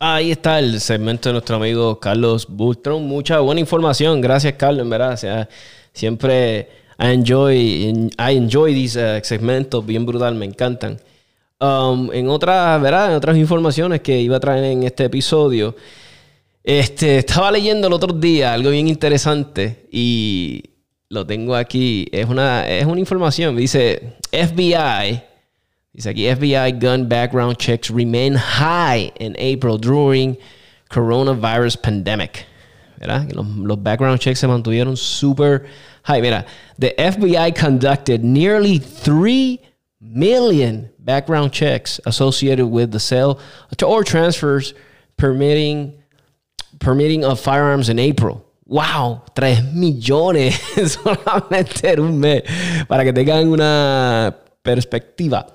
Ahí está el segmento de nuestro amigo Carlos Bustron. Mucha buena información. Gracias, Carlos, en verdad. Siempre I enjoy, I enjoy these uh, segmentos bien brutal, me encantan. Um, en otras, ¿verdad? En otras informaciones que iba a traer en este episodio, este, estaba leyendo el otro día algo bien interesante y lo tengo aquí. Es una, es una información. Dice FBI. Dice aquí FBI gun background checks remain high in April during coronavirus pandemic. ¿Verdad? Los, background checks se mantuvieron super high. Mira, the FBI conducted nearly 3 million background checks associated with the sale or transfers permitting permitting of firearms in April. ¡Wow! 3 millones solamente en un mes. Para que tengan una perspectiva.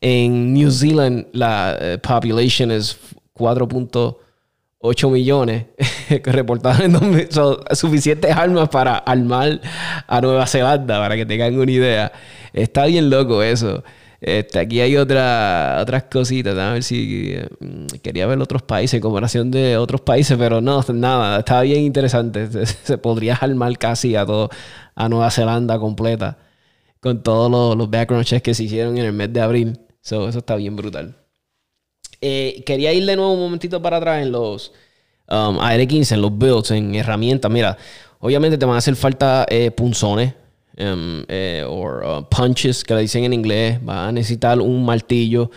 En New Zealand la eh, population es 4.8 millones reportados en 2000. Son suficientes armas para armar a Nueva Zelanda, para que tengan una idea. Está bien loco eso. Este, aquí hay otra, otras cositas. A ver si mm, quería ver otros países, comparación de otros países, pero no, nada. Estaba bien interesante. Se, podría armar casi a todo, a Nueva Zelanda completa, con todos los, background checks que se hicieron en el mes de abril. eso está bien brutal. Eh, quería ir de nuevo un momentito para atrás en los um, AR-15, en los builds, en herramientas. Mira, obviamente te van a hacer falta eh, punzones um, eh, o uh, punches, que le dicen en inglés. Va a necesitar un martillo.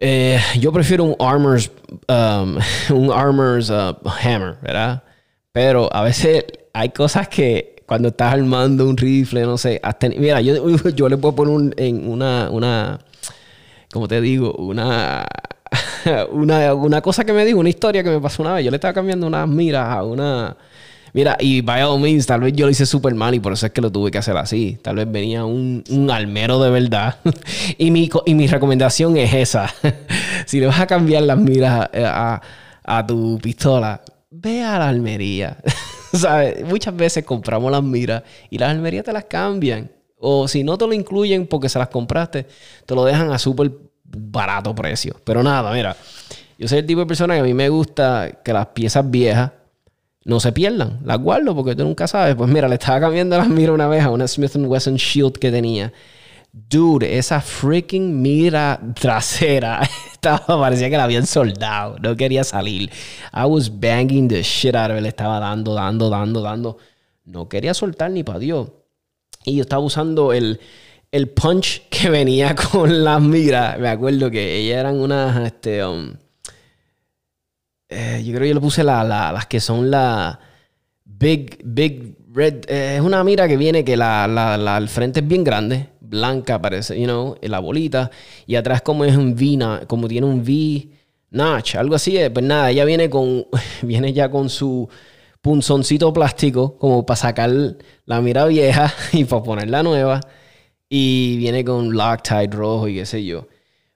Eh, yo prefiero un armor's, um, un armor's uh, hammer, ¿verdad? Pero a veces hay cosas que cuando estás armando un rifle, no sé. mira, yo, yo le puedo poner un, en una, una, ¿cómo te digo? Una, una, una cosa que me dijo, una historia que me pasó una vez. Yo le estaba cambiando unas miras a una Mira, y all means, tal vez yo lo hice súper mal y por eso es que lo tuve que hacer así. Tal vez venía un, un almero de verdad. y, mi, y mi recomendación es esa. si le vas a cambiar las miras a, a, tu pistola, ve a la almería. Muchas veces compramos las miras y las almerías te las cambian. O si no te lo incluyen porque se las compraste, te lo dejan a súper barato precio. Pero nada, mira, yo soy el tipo de persona que a mí me gusta que las piezas viejas no se pierdan. Las guardo porque tú nunca sabes. Pues mira, le estaba cambiando las miras una vez a una Smith Wesson Shield que tenía. Dude, esa freaking mira trasera estaba, parecía que la habían soldado. No quería salir. I was banging the shit out of it. Le estaba dando, dando, dando, dando. No quería soltar ni para Dios. Y yo estaba usando el, el punch que venía con las miras. Me acuerdo que ellas eran unas, este, um, eh, yo creo que yo le puse las que son la Big, Big Red. Eh, es una mira que viene que la, la, al frente es bien grande, blanca parece, you know, la bolita. Y atrás como es un V, como tiene un V notch, algo así. Pues nada, ella viene con, viene ya con su punzoncito plástico como para sacar la mira vieja y para poner la nueva. Y viene con Loctite rojo y qué sé yo.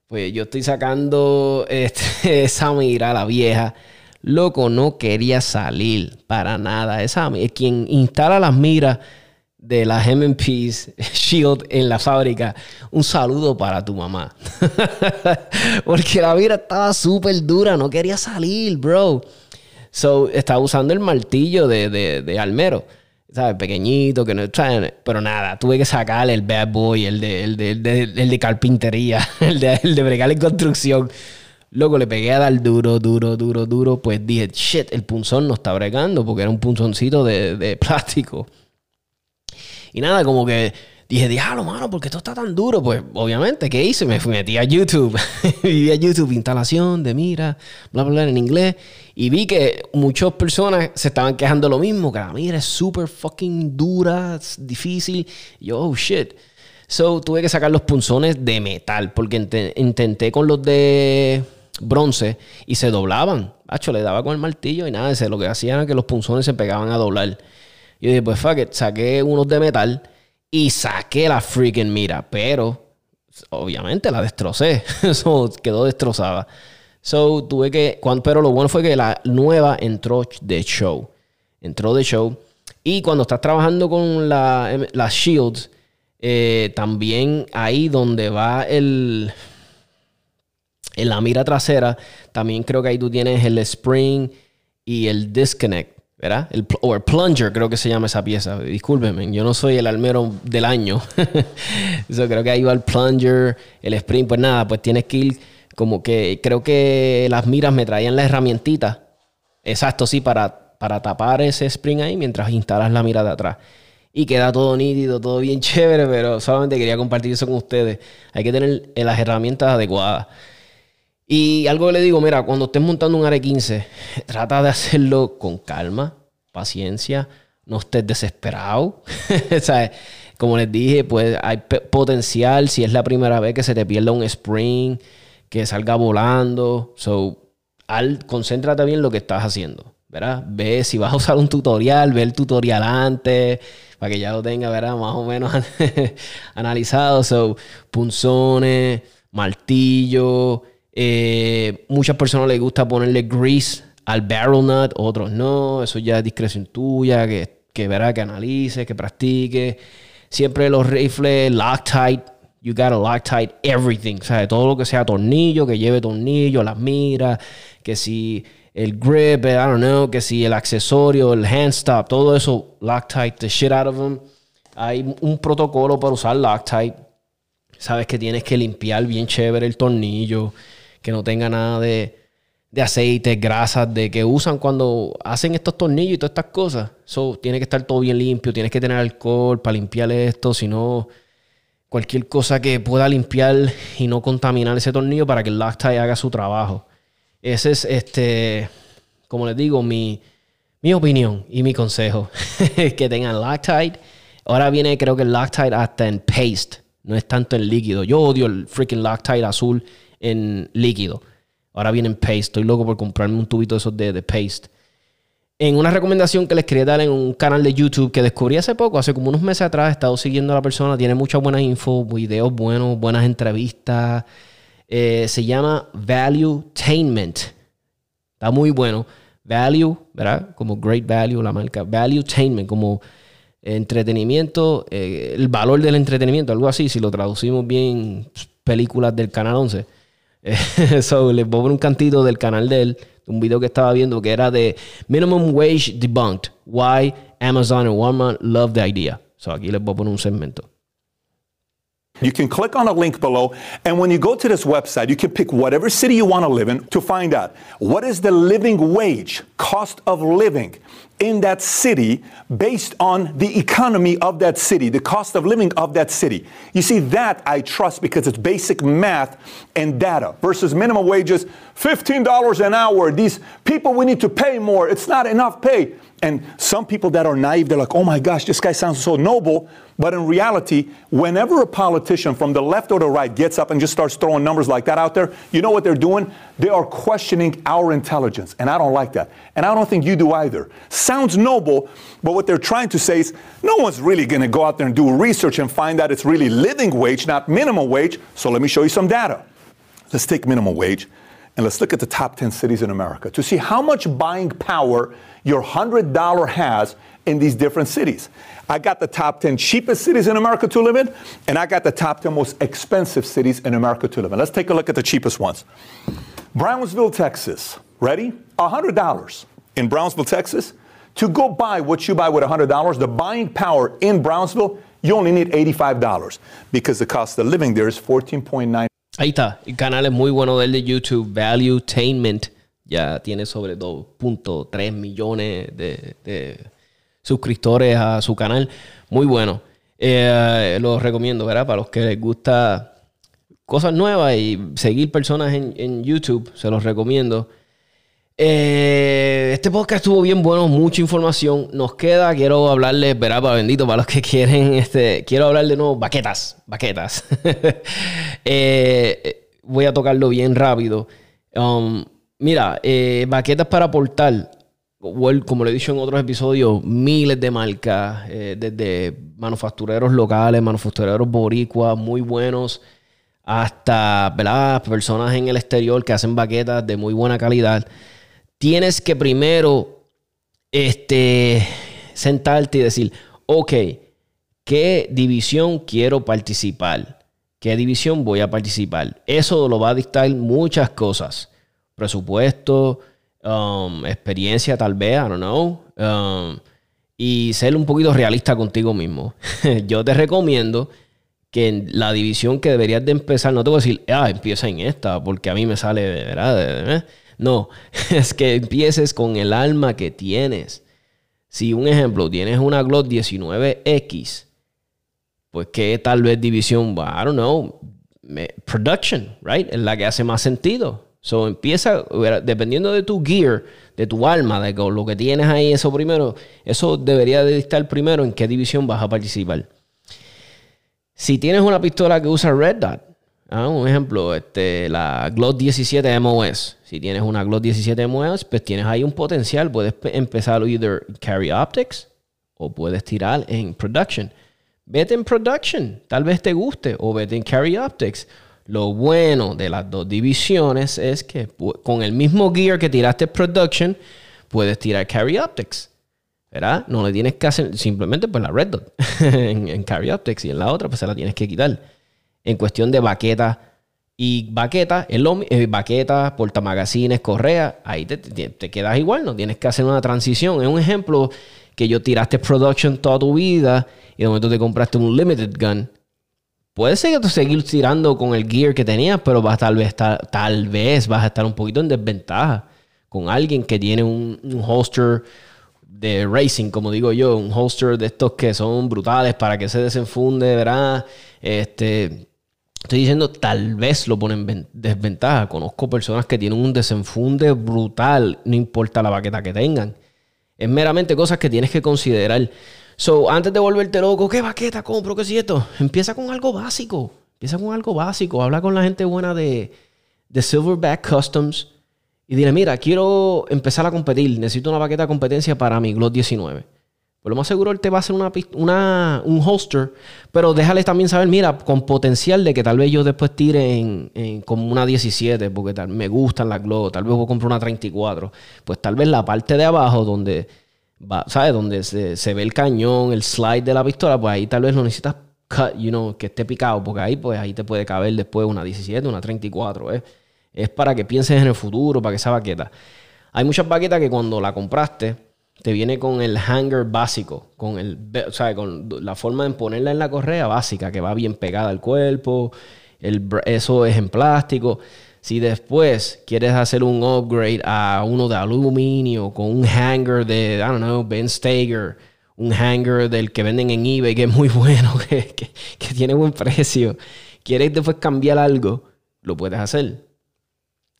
Pues yo estoy sacando este, esa mira, la vieja. Loco, no quería salir para nada. Esa, quien instala las miras de las MPs Shield en la fábrica, un saludo para tu mamá. Porque la mira estaba súper dura, no quería salir, bro. So, estaba usando el martillo de, de, de Almero. ¿Sabes? Pequeñito, que no, Pero nada, tuve que sacar el bad boy, el de, el de, el de, carpintería, el de, el de bregar en construcción. Loco, le pegué a dar duro, duro, duro, duro. Pues dije, shit, el punzón no está bregando porque era un punzoncito de, de plástico. Y nada, como que dije, diablo, mano, ¿por qué esto está tan duro? Pues obviamente, ¿qué hice? Me fui metí a YouTube. vi a YouTube instalación de mira, bla, bla, bla, en inglés. Y vi que muchas personas se estaban quejando lo mismo, que la mira es súper fucking dura, es difícil. Yo, oh shit. So tuve que sacar los punzones de metal, porque intenté con los de bronce y se doblaban. Hacho, le daba con el martillo y nada, lo que hacían era que los punzones se pegaban a doblar. Yo dije, pues fuck it, saqué unos de metal y saqué la freaking mira, pero obviamente la destrocé. Eso quedó destrozada. So tuve que, pero lo bueno fue que la nueva entró de show. Entró de show. Y cuando estás trabajando con la, em, las shields, eh, también ahí donde va el, en la mira trasera, también creo que ahí tú tienes el spring y el disconnect. ¿verdad? El, o el plunger, creo que se llama esa pieza. Discúlpenme, yo no soy el almero del año. Eso creo que ahí va el plunger, el sprint. Pues nada, pues tienes que ir como que creo que las miras me traían la herramientita. Exacto, sí, para, para tapar ese spring ahí mientras instalas la mira de atrás. Y queda todo nítido, todo bien chévere, pero solamente quería compartir eso con ustedes. Hay que tener las herramientas adecuadas. Y algo que le digo, mira, cuando estés montando un AR-15, trata de hacerlo con calma, paciencia, no estés desesperado. Como les dije, pues hay potencial si es la primera vez que se te pierda un spring, que salga volando. So, al, concéntrate bien en lo que estás haciendo, ¿verdad? Ve si vas a usar un tutorial, ve el tutorial antes, para que ya lo tenga, ¿verdad? Más o menos analizado. So, punzones, martillo, eh, muchas personas les gusta ponerle grease al barrel nut, otros no. Eso ya es discreción tuya, que, que verá, que analice, que practique. Siempre los rifles, Loctite. You gotta Loctite everything. O sea, todo lo que sea tornillo, que lleve tornillo, las miras, que si el grip, I don't know, que si el accesorio, el hand stop, todo eso, Loctite the shit out of them. Hay un protocolo para usar Loctite. Sabes que tienes que limpiar bien chévere el tornillo que no tenga nada de, de aceite, grasas, de que usan cuando hacen estos tornillos y todas estas cosas. So, tiene que estar todo bien limpio, tienes que tener alcohol para limpiar esto, si no, cualquier cosa que pueda limpiar y no contaminar ese tornillo para que el Loctite haga su trabajo. Ese es, este, como les digo, mi, Mi opinión y mi consejo que tengan Loctite. Ahora viene, creo que el Loctite hasta en paste, no es tanto en líquido. Yo odio el freaking Loctite azul en líquido. Ahora viene en paste. Estoy loco por comprarme un tubito de esos de, de paste. En una recomendación que les quería dar en un canal de YouTube que descubrí hace poco, hace como unos meses atrás, he estado siguiendo a la persona, tiene mucha buena info, videos buenos, buenas entrevistas. Eh, se llama Valuetainment. Está muy bueno. Value, ¿verdad? Como Great Value, la marca. Valuetainment, como entretenimiento, eh, el valor del entretenimiento, algo así, si lo traducimos bien, películas del Canal 11. so, les voy a poner un cantito del canal de él un video que estaba viendo que era de Minimum Wage Debunked. Why Amazon and Walmart love the idea. So aquí les voy a poner un segmento. You can click on a link below, and when you go to this website, you can pick whatever city you want to live in to find out what is the living wage, cost of living in that city based on the economy of that city, the cost of living of that city. You see, that I trust because it's basic math and data versus minimum wages, $15 an hour. These people, we need to pay more. It's not enough pay. And some people that are naive, they're like, oh my gosh, this guy sounds so noble. But in reality, whenever a politician from the left or the right gets up and just starts throwing numbers like that out there, you know what they're doing? They are questioning our intelligence. And I don't like that. And I don't think you do either. Sounds noble, but what they're trying to say is no one's really going to go out there and do research and find out it's really living wage, not minimum wage. So let me show you some data. Let's take minimum wage and let's look at the top 10 cities in America to see how much buying power your $100 has in these different cities. I got the top 10 cheapest cities in America to live in, and I got the top 10 most expensive cities in America to live in. Let's take a look at the cheapest ones. Brownsville, Texas. Ready? $100 in Brownsville, Texas. To go buy what you buy with $100, the buying power in Brownsville, you only need $85 because the cost of living there is 14.9 Ahí está. El canal es muy bueno del de YouTube, Valuetainment. Ya tiene sobre 2.3 millones de, suscriptores a su canal. Muy bueno. Eh, los recomiendo, ¿verdad? Para los que les gusta cosas nuevas y seguir personas en, en YouTube, se los recomiendo. Eh, este podcast estuvo bien bueno, mucha información. Nos queda, quiero hablarles, verá, para bendito, para los que quieren, este, quiero hablar de nuevo, baquetas, baquetas. Eh, voy a tocarlo bien rápido. Um, mira, eh, baquetas para aportar, como lo he dicho en otros episodios, miles de marcas, desde manufactureros locales, manufactureros boricuas, muy buenos, hasta ¿verdad? personas en el exterior que hacen baquetas de muy buena calidad tienes que primero este, sentarte y decir, ok, ¿qué división quiero participar? ¿Qué división voy a participar? Eso lo va a dictar muchas cosas. Presupuesto, um, experiencia tal vez, I don't know. Um, y ser un poquito realista contigo mismo. Yo te recomiendo que en la división que deberías de empezar, no te voy a decir, ah, empieza en esta, porque a mí me sale, ¿verdad? No, es que empieces con el alma que tienes. Si un ejemplo, tienes una Glock 19X, pues qué tal vez división I don't know, production, right? Es la que hace más sentido. So empieza, dependiendo de tu gear, de tu alma, de lo que tienes ahí, eso primero, eso debería de estar primero en qué división vas a participar. Si tienes una pistola que usa Red Dot, Ah, un ejemplo, este, la Glock 17 MOS. Si tienes una Glock 17 MOS, pues tienes ahí un potencial. Puedes empezar either carry optics o puedes tirar en production. Vete en production, tal vez te guste, o vete en carry optics. Lo bueno de las dos divisiones es que con el mismo gear que tiraste production, puedes tirar carry optics. ¿Verdad? No le tienes que hacer simplemente pues la red dot en, en carry optics y en la otra pues se la tienes que quitar en cuestión de baquetas. Y baquetas, eh, baquetas, portamagazines, correa, ahí te, quedas igual, no tienes que hacer una transición. Es un ejemplo que yo tiraste production toda tu vida y de momento te compraste un limited gun. Puede ser que tú seguir tirando con el gear que tenías, pero vas, tal, vez tal vez vas a estar un poquito en desventaja con alguien que tiene un, un holster de racing, como digo yo, un holster de estos que son brutales para que se desenfunde, ¿verdad? Este, Estoy diciendo, tal vez lo ponen en desventaja. Conozco personas que tienen un desenfunde brutal, no importa la baqueta que tengan. Es meramente cosas que tienes que considerar. So, antes de volverte loco, ¿qué baqueta compro? ¿Qué es esto? Empieza con algo básico. Empieza con algo básico. Habla con la gente buena de, de Silverback Customs y dile, mira, quiero empezar a competir. Necesito una baqueta de competencia para mi Glock 19. Lo más seguro él te va a hacer una, una, un holster, pero déjale también saber, mira, con potencial de que tal vez yo después tire en, como una 17, porque tal, me gustan las Glock, tal vez voy a comprar una 34. Pues tal vez la parte de abajo donde va, ¿sabes? Donde se, ve el cañón, el slide de la pistola, pues ahí tal vez lo necesitas cut, you know, que esté picado, porque ahí pues ahí te puede caber después una 17, una 34, ¿eh? Es para que pienses en el futuro, para que esa baqueta. Hay muchas baquetas que cuando la compraste te viene con el hanger básico, con el, o sea, con la forma de ponerla en la correa básica, que va bien pegada al cuerpo, eso es en plástico. Si después quieres hacer un upgrade a uno de aluminio con un hanger de, I don't know, Ben Stager, un hanger del que venden en eBay que es muy bueno, que, tiene buen precio, quieres después cambiar algo, lo puedes hacer.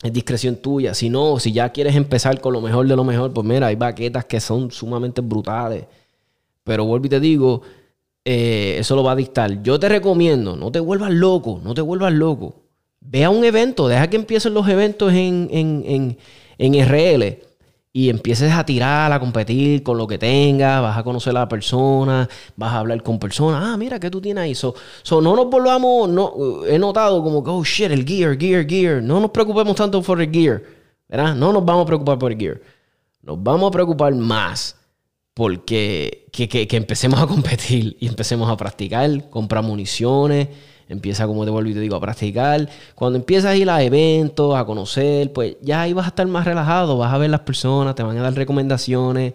Es discreción tuya. Si no, si ya quieres empezar con lo mejor de lo mejor, pues mira, hay baquetas que son sumamente brutales. Pero vuelvo y te digo, eh, eso lo va a dictar. Yo te recomiendo, no te vuelvas loco, no te vuelvas loco. Ve a un evento, deja que empiecen los eventos en, en, en, RL y empieces a tirar, a competir con lo que tengas, vas a conocer a la persona, vas a hablar con personas. Ah, mira, ¿qué tú tienes ahí? So, no nos volvamos, no, he notado como que, oh shit, el gear, gear, gear. No nos preocupemos tanto por el gear, ¿verdad? No nos vamos a preocupar por el gear. Nos vamos a preocupar más porque que, que, empecemos a competir y empecemos a practicar, comprar municiones empieza, como te vuelvo y te digo, a practicar. Cuando empiezas a ir a eventos, a conocer, pues ya ahí vas a estar más relajado, vas a ver las personas, te van a dar recomendaciones,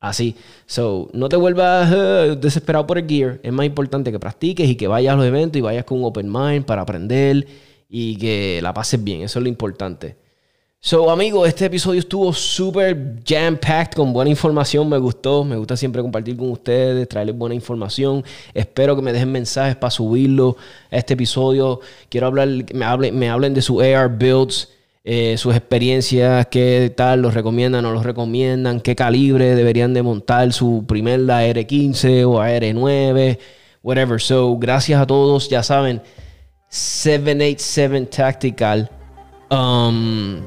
así. So, no te vuelvas eh, desesperado por el gear. Es más importante que practiques y que vayas a los eventos y vayas con un open mind para aprender y que la pases bien. Eso es lo importante. So, amigos, este episodio estuvo súper jam-packed con buena información. Me gustó. Me gusta siempre compartir con ustedes, traerles buena información. Espero que me dejen mensajes para subirlo a este episodio. Quiero hablar, me hablen, me hablen de sus AR builds, eh, sus experiencias, qué tal, los recomiendan o los recomiendan, qué calibre deberían de montar su primer AR-15 o AR-9, whatever. So, gracias a todos. Ya saben, 787 Tactical. Um,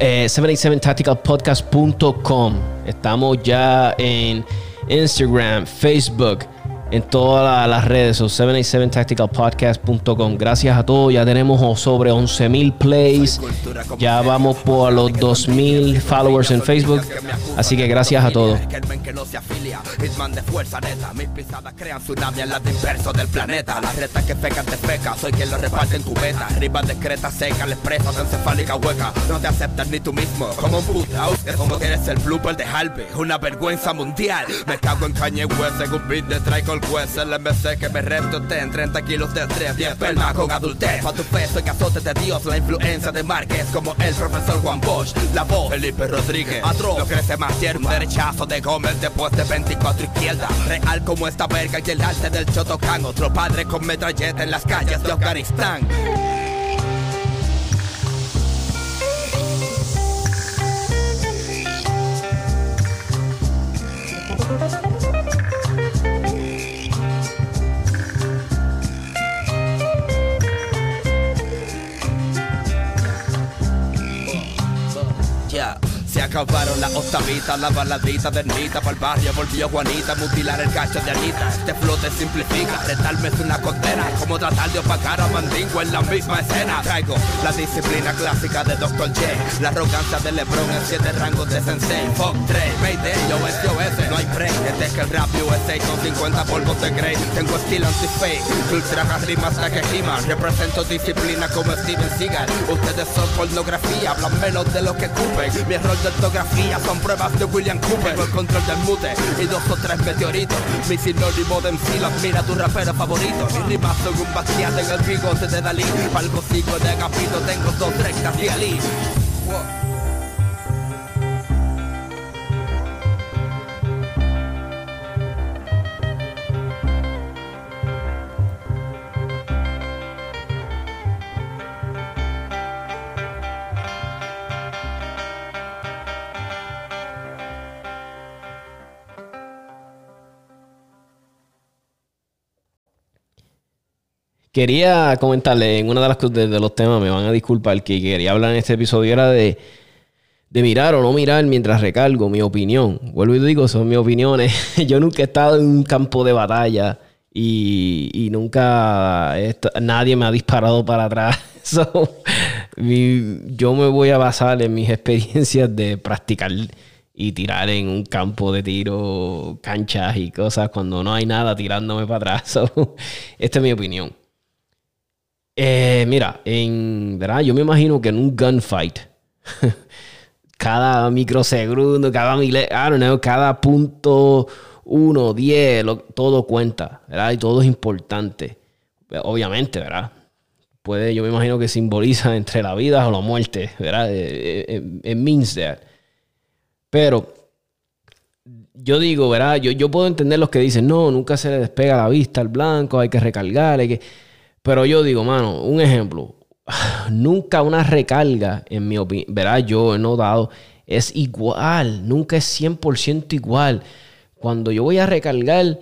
787tacticalpodcast.com. Eh, Estamos ya en Instagram, Facebook en todas las redes, o 787tacticalpodcast.com. Gracias a todos, ya tenemos sobre 11.000 plays, ya vamos por los 2.000 followers en Facebook, así que gracias a todos. la la. No te aceptas ni tú mismo, como un puta. Es como que eres el blooper de Halve, una vergüenza mundial. Me cago en caña y según beat de Tricol juez el MC que me resto ten 30 kilos de estrés y esperma con adultez. A tu peso y azote de Dios La influencia de Márquez como el profesor Juan Bosch La voz Felipe Rodríguez. Atroz. Lo crece más tierno Derechazo de Gómez después de 24 izquierdas. Real como esta verga y el arte del Chotocán Otro padre con metralleta en las calles de Afganistán acabaron la octavita, la baladita de Nita Para el barrio volvió Juanita, mutilar el cacho de Anita. Este flote simplifica, retarme es una condena Como tratar de opacar a Mandingo en la misma escena. Traigo la disciplina clásica de Dr. J La arrogancia de Lebron en siete rangos de Sensei. Fuck 3, Mayday, yo SOS, no hay break Desde que el rap USA con 50 polvos de Grey. Tengo estilo anti-fake, ultra rimas hasta que riman Represento disciplina como Steven Seagal. Ustedes son pornografía, hablan menos de lo que cupen Mi error del son pruebas de William Cooper. El control del mute y dos o tres meteoritos. Mi sinónimo de MC mira tu rapero favorito. Mi rimas son un bastián en el bigote de Dalí. Algo sigo de Agapito, tengo dos rectas de Ali Quería comentarle en una de las de, de los temas, me van a disculpar, que quería hablar en este episodio era de, mirar o no mirar mientras recargo, mi opinión. Vuelvo y digo, son mis opiniones. Yo nunca he estado en un campo de batalla y, nunca nadie me ha disparado para atrás. So, yo me voy a basar en mis experiencias de practicar y tirar en un campo de tiro, canchas y cosas cuando no hay nada tirándome para atrás. esta es mi opinión. Eh, mira, en, ¿verdad? yo me imagino que en un gunfight, cada microsegundo, cada cada punto uno, diez, todo cuenta, ¿verdad? Y todo es importante. Obviamente, ¿verdad? Puede, yo me imagino que simboliza entre la vida o la muerte, ¿verdad? It, means that. Pero yo digo, ¿verdad? Yo, yo puedo entender los que dicen, no, nunca se le despega la vista al blanco, hay que recargar, hay que... Pero yo digo, mano, un ejemplo. Nunca una recarga, en mi opinión, ¿verdad? Yo he notado, es igual, nunca es 100% igual. Cuando yo voy a recargar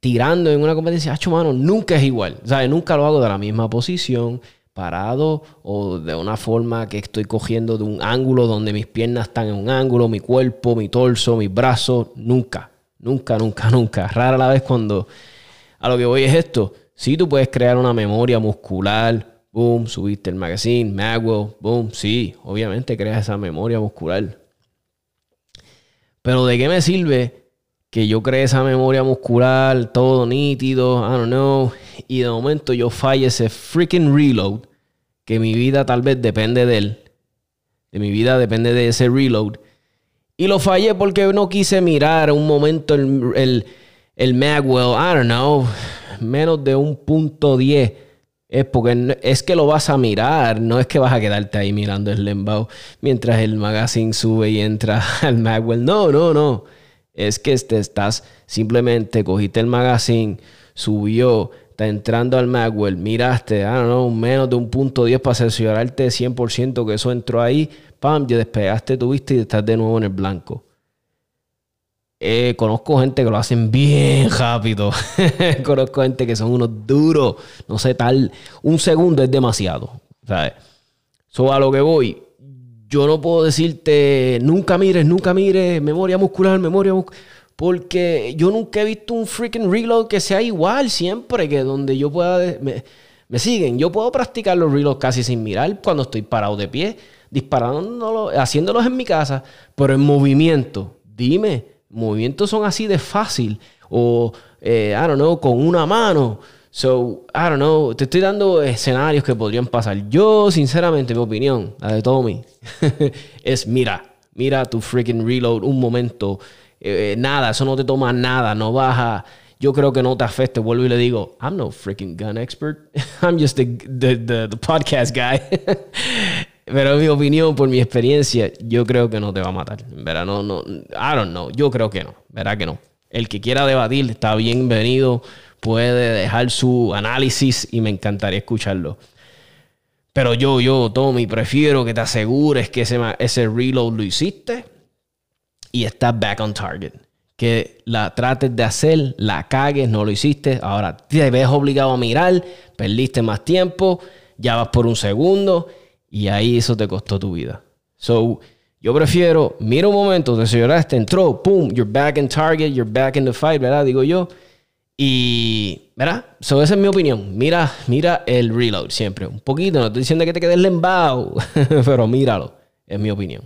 tirando en una competencia, hacho, mano, nunca es igual. O nunca lo hago de la misma posición parado o de una forma que estoy cogiendo de un ángulo donde mis piernas están en un ángulo, mi cuerpo, mi torso, mis brazos, nunca, nunca, nunca, nunca. Rara la vez cuando a lo que voy es esto. Si tú puedes crear una memoria muscular, boom, subiste el magazine, Magwell, boom, sí, obviamente creas esa memoria muscular. Pero ¿de qué me sirve que yo cree esa memoria muscular, todo nítido, I don't know, y de momento yo falle ese freaking reload que mi vida tal vez depende de él. De mi vida depende de ese reload. Y lo fallé porque no quise mirar un momento el, el, el Magwell, I don't know, menos de un punto 10. Es porque es que lo vas a mirar, no es que vas a quedarte ahí mirando el Lembao mientras el magazine sube y entra al Magwell. No, no, no. Es que te estás simplemente cogiste el magazine, subió, entrando al Magwell, miraste, don't know, menos de un punto 10 para cerciorarte 100% que eso entró ahí, pam, ya despegaste tu vista y estás de nuevo en el blanco. Eh, conozco gente que lo hacen bien rápido. conozco gente que son unos duros. No sé, tal. Un segundo es demasiado. ¿Sabes? So, a lo que voy. Yo no puedo decirte, nunca mires, nunca mires, memoria muscular, memoria muscular porque yo nunca he visto un freaking reload que sea igual siempre, que donde yo pueda... Me, siguen, yo puedo practicar los reloads casi sin mirar cuando estoy parado de pie, disparándolo, haciéndolos en mi casa, pero en movimiento. Dime, movimientos son así de fácil. O, eh, I don't know, con una mano. So, I don't know, te estoy dando escenarios que podrían pasar. Yo, sinceramente, mi opinión, la de Tommy, es mira, mira tu freaking reload un momento eh, nada, eso no te toma nada, no baja. Yo creo que no te afecte. Vuelvo y le digo, I'm no freaking gun expert. I'm just the, the, the, podcast guy. Pero en mi opinión, por mi experiencia, yo creo que no te va a matar. ¿Verdad? No, no, I don't know. Yo creo que no. ¿Verdad que no? El que quiera debatir está bienvenido. Puede dejar su análisis y me encantaría escucharlo. Pero yo, yo, Tommy, prefiero que te asegures que ese, ese reload lo hiciste y estás back on target. Que la trates de hacer, la cagues, no lo hiciste. Ahora te ves obligado a mirar, perdiste más tiempo, ya vas por un segundo y ahí eso te costó tu vida. So, yo prefiero, mira un momento, te lloraste, entró, pum, you're back in target, you're back in the fight, ¿verdad? Digo yo. Y, ¿verdad? So, esa es mi opinión. Mira, mira el reload siempre. Un poquito, no estoy diciendo que te quedes lembao, pero míralo. Es mi opinión.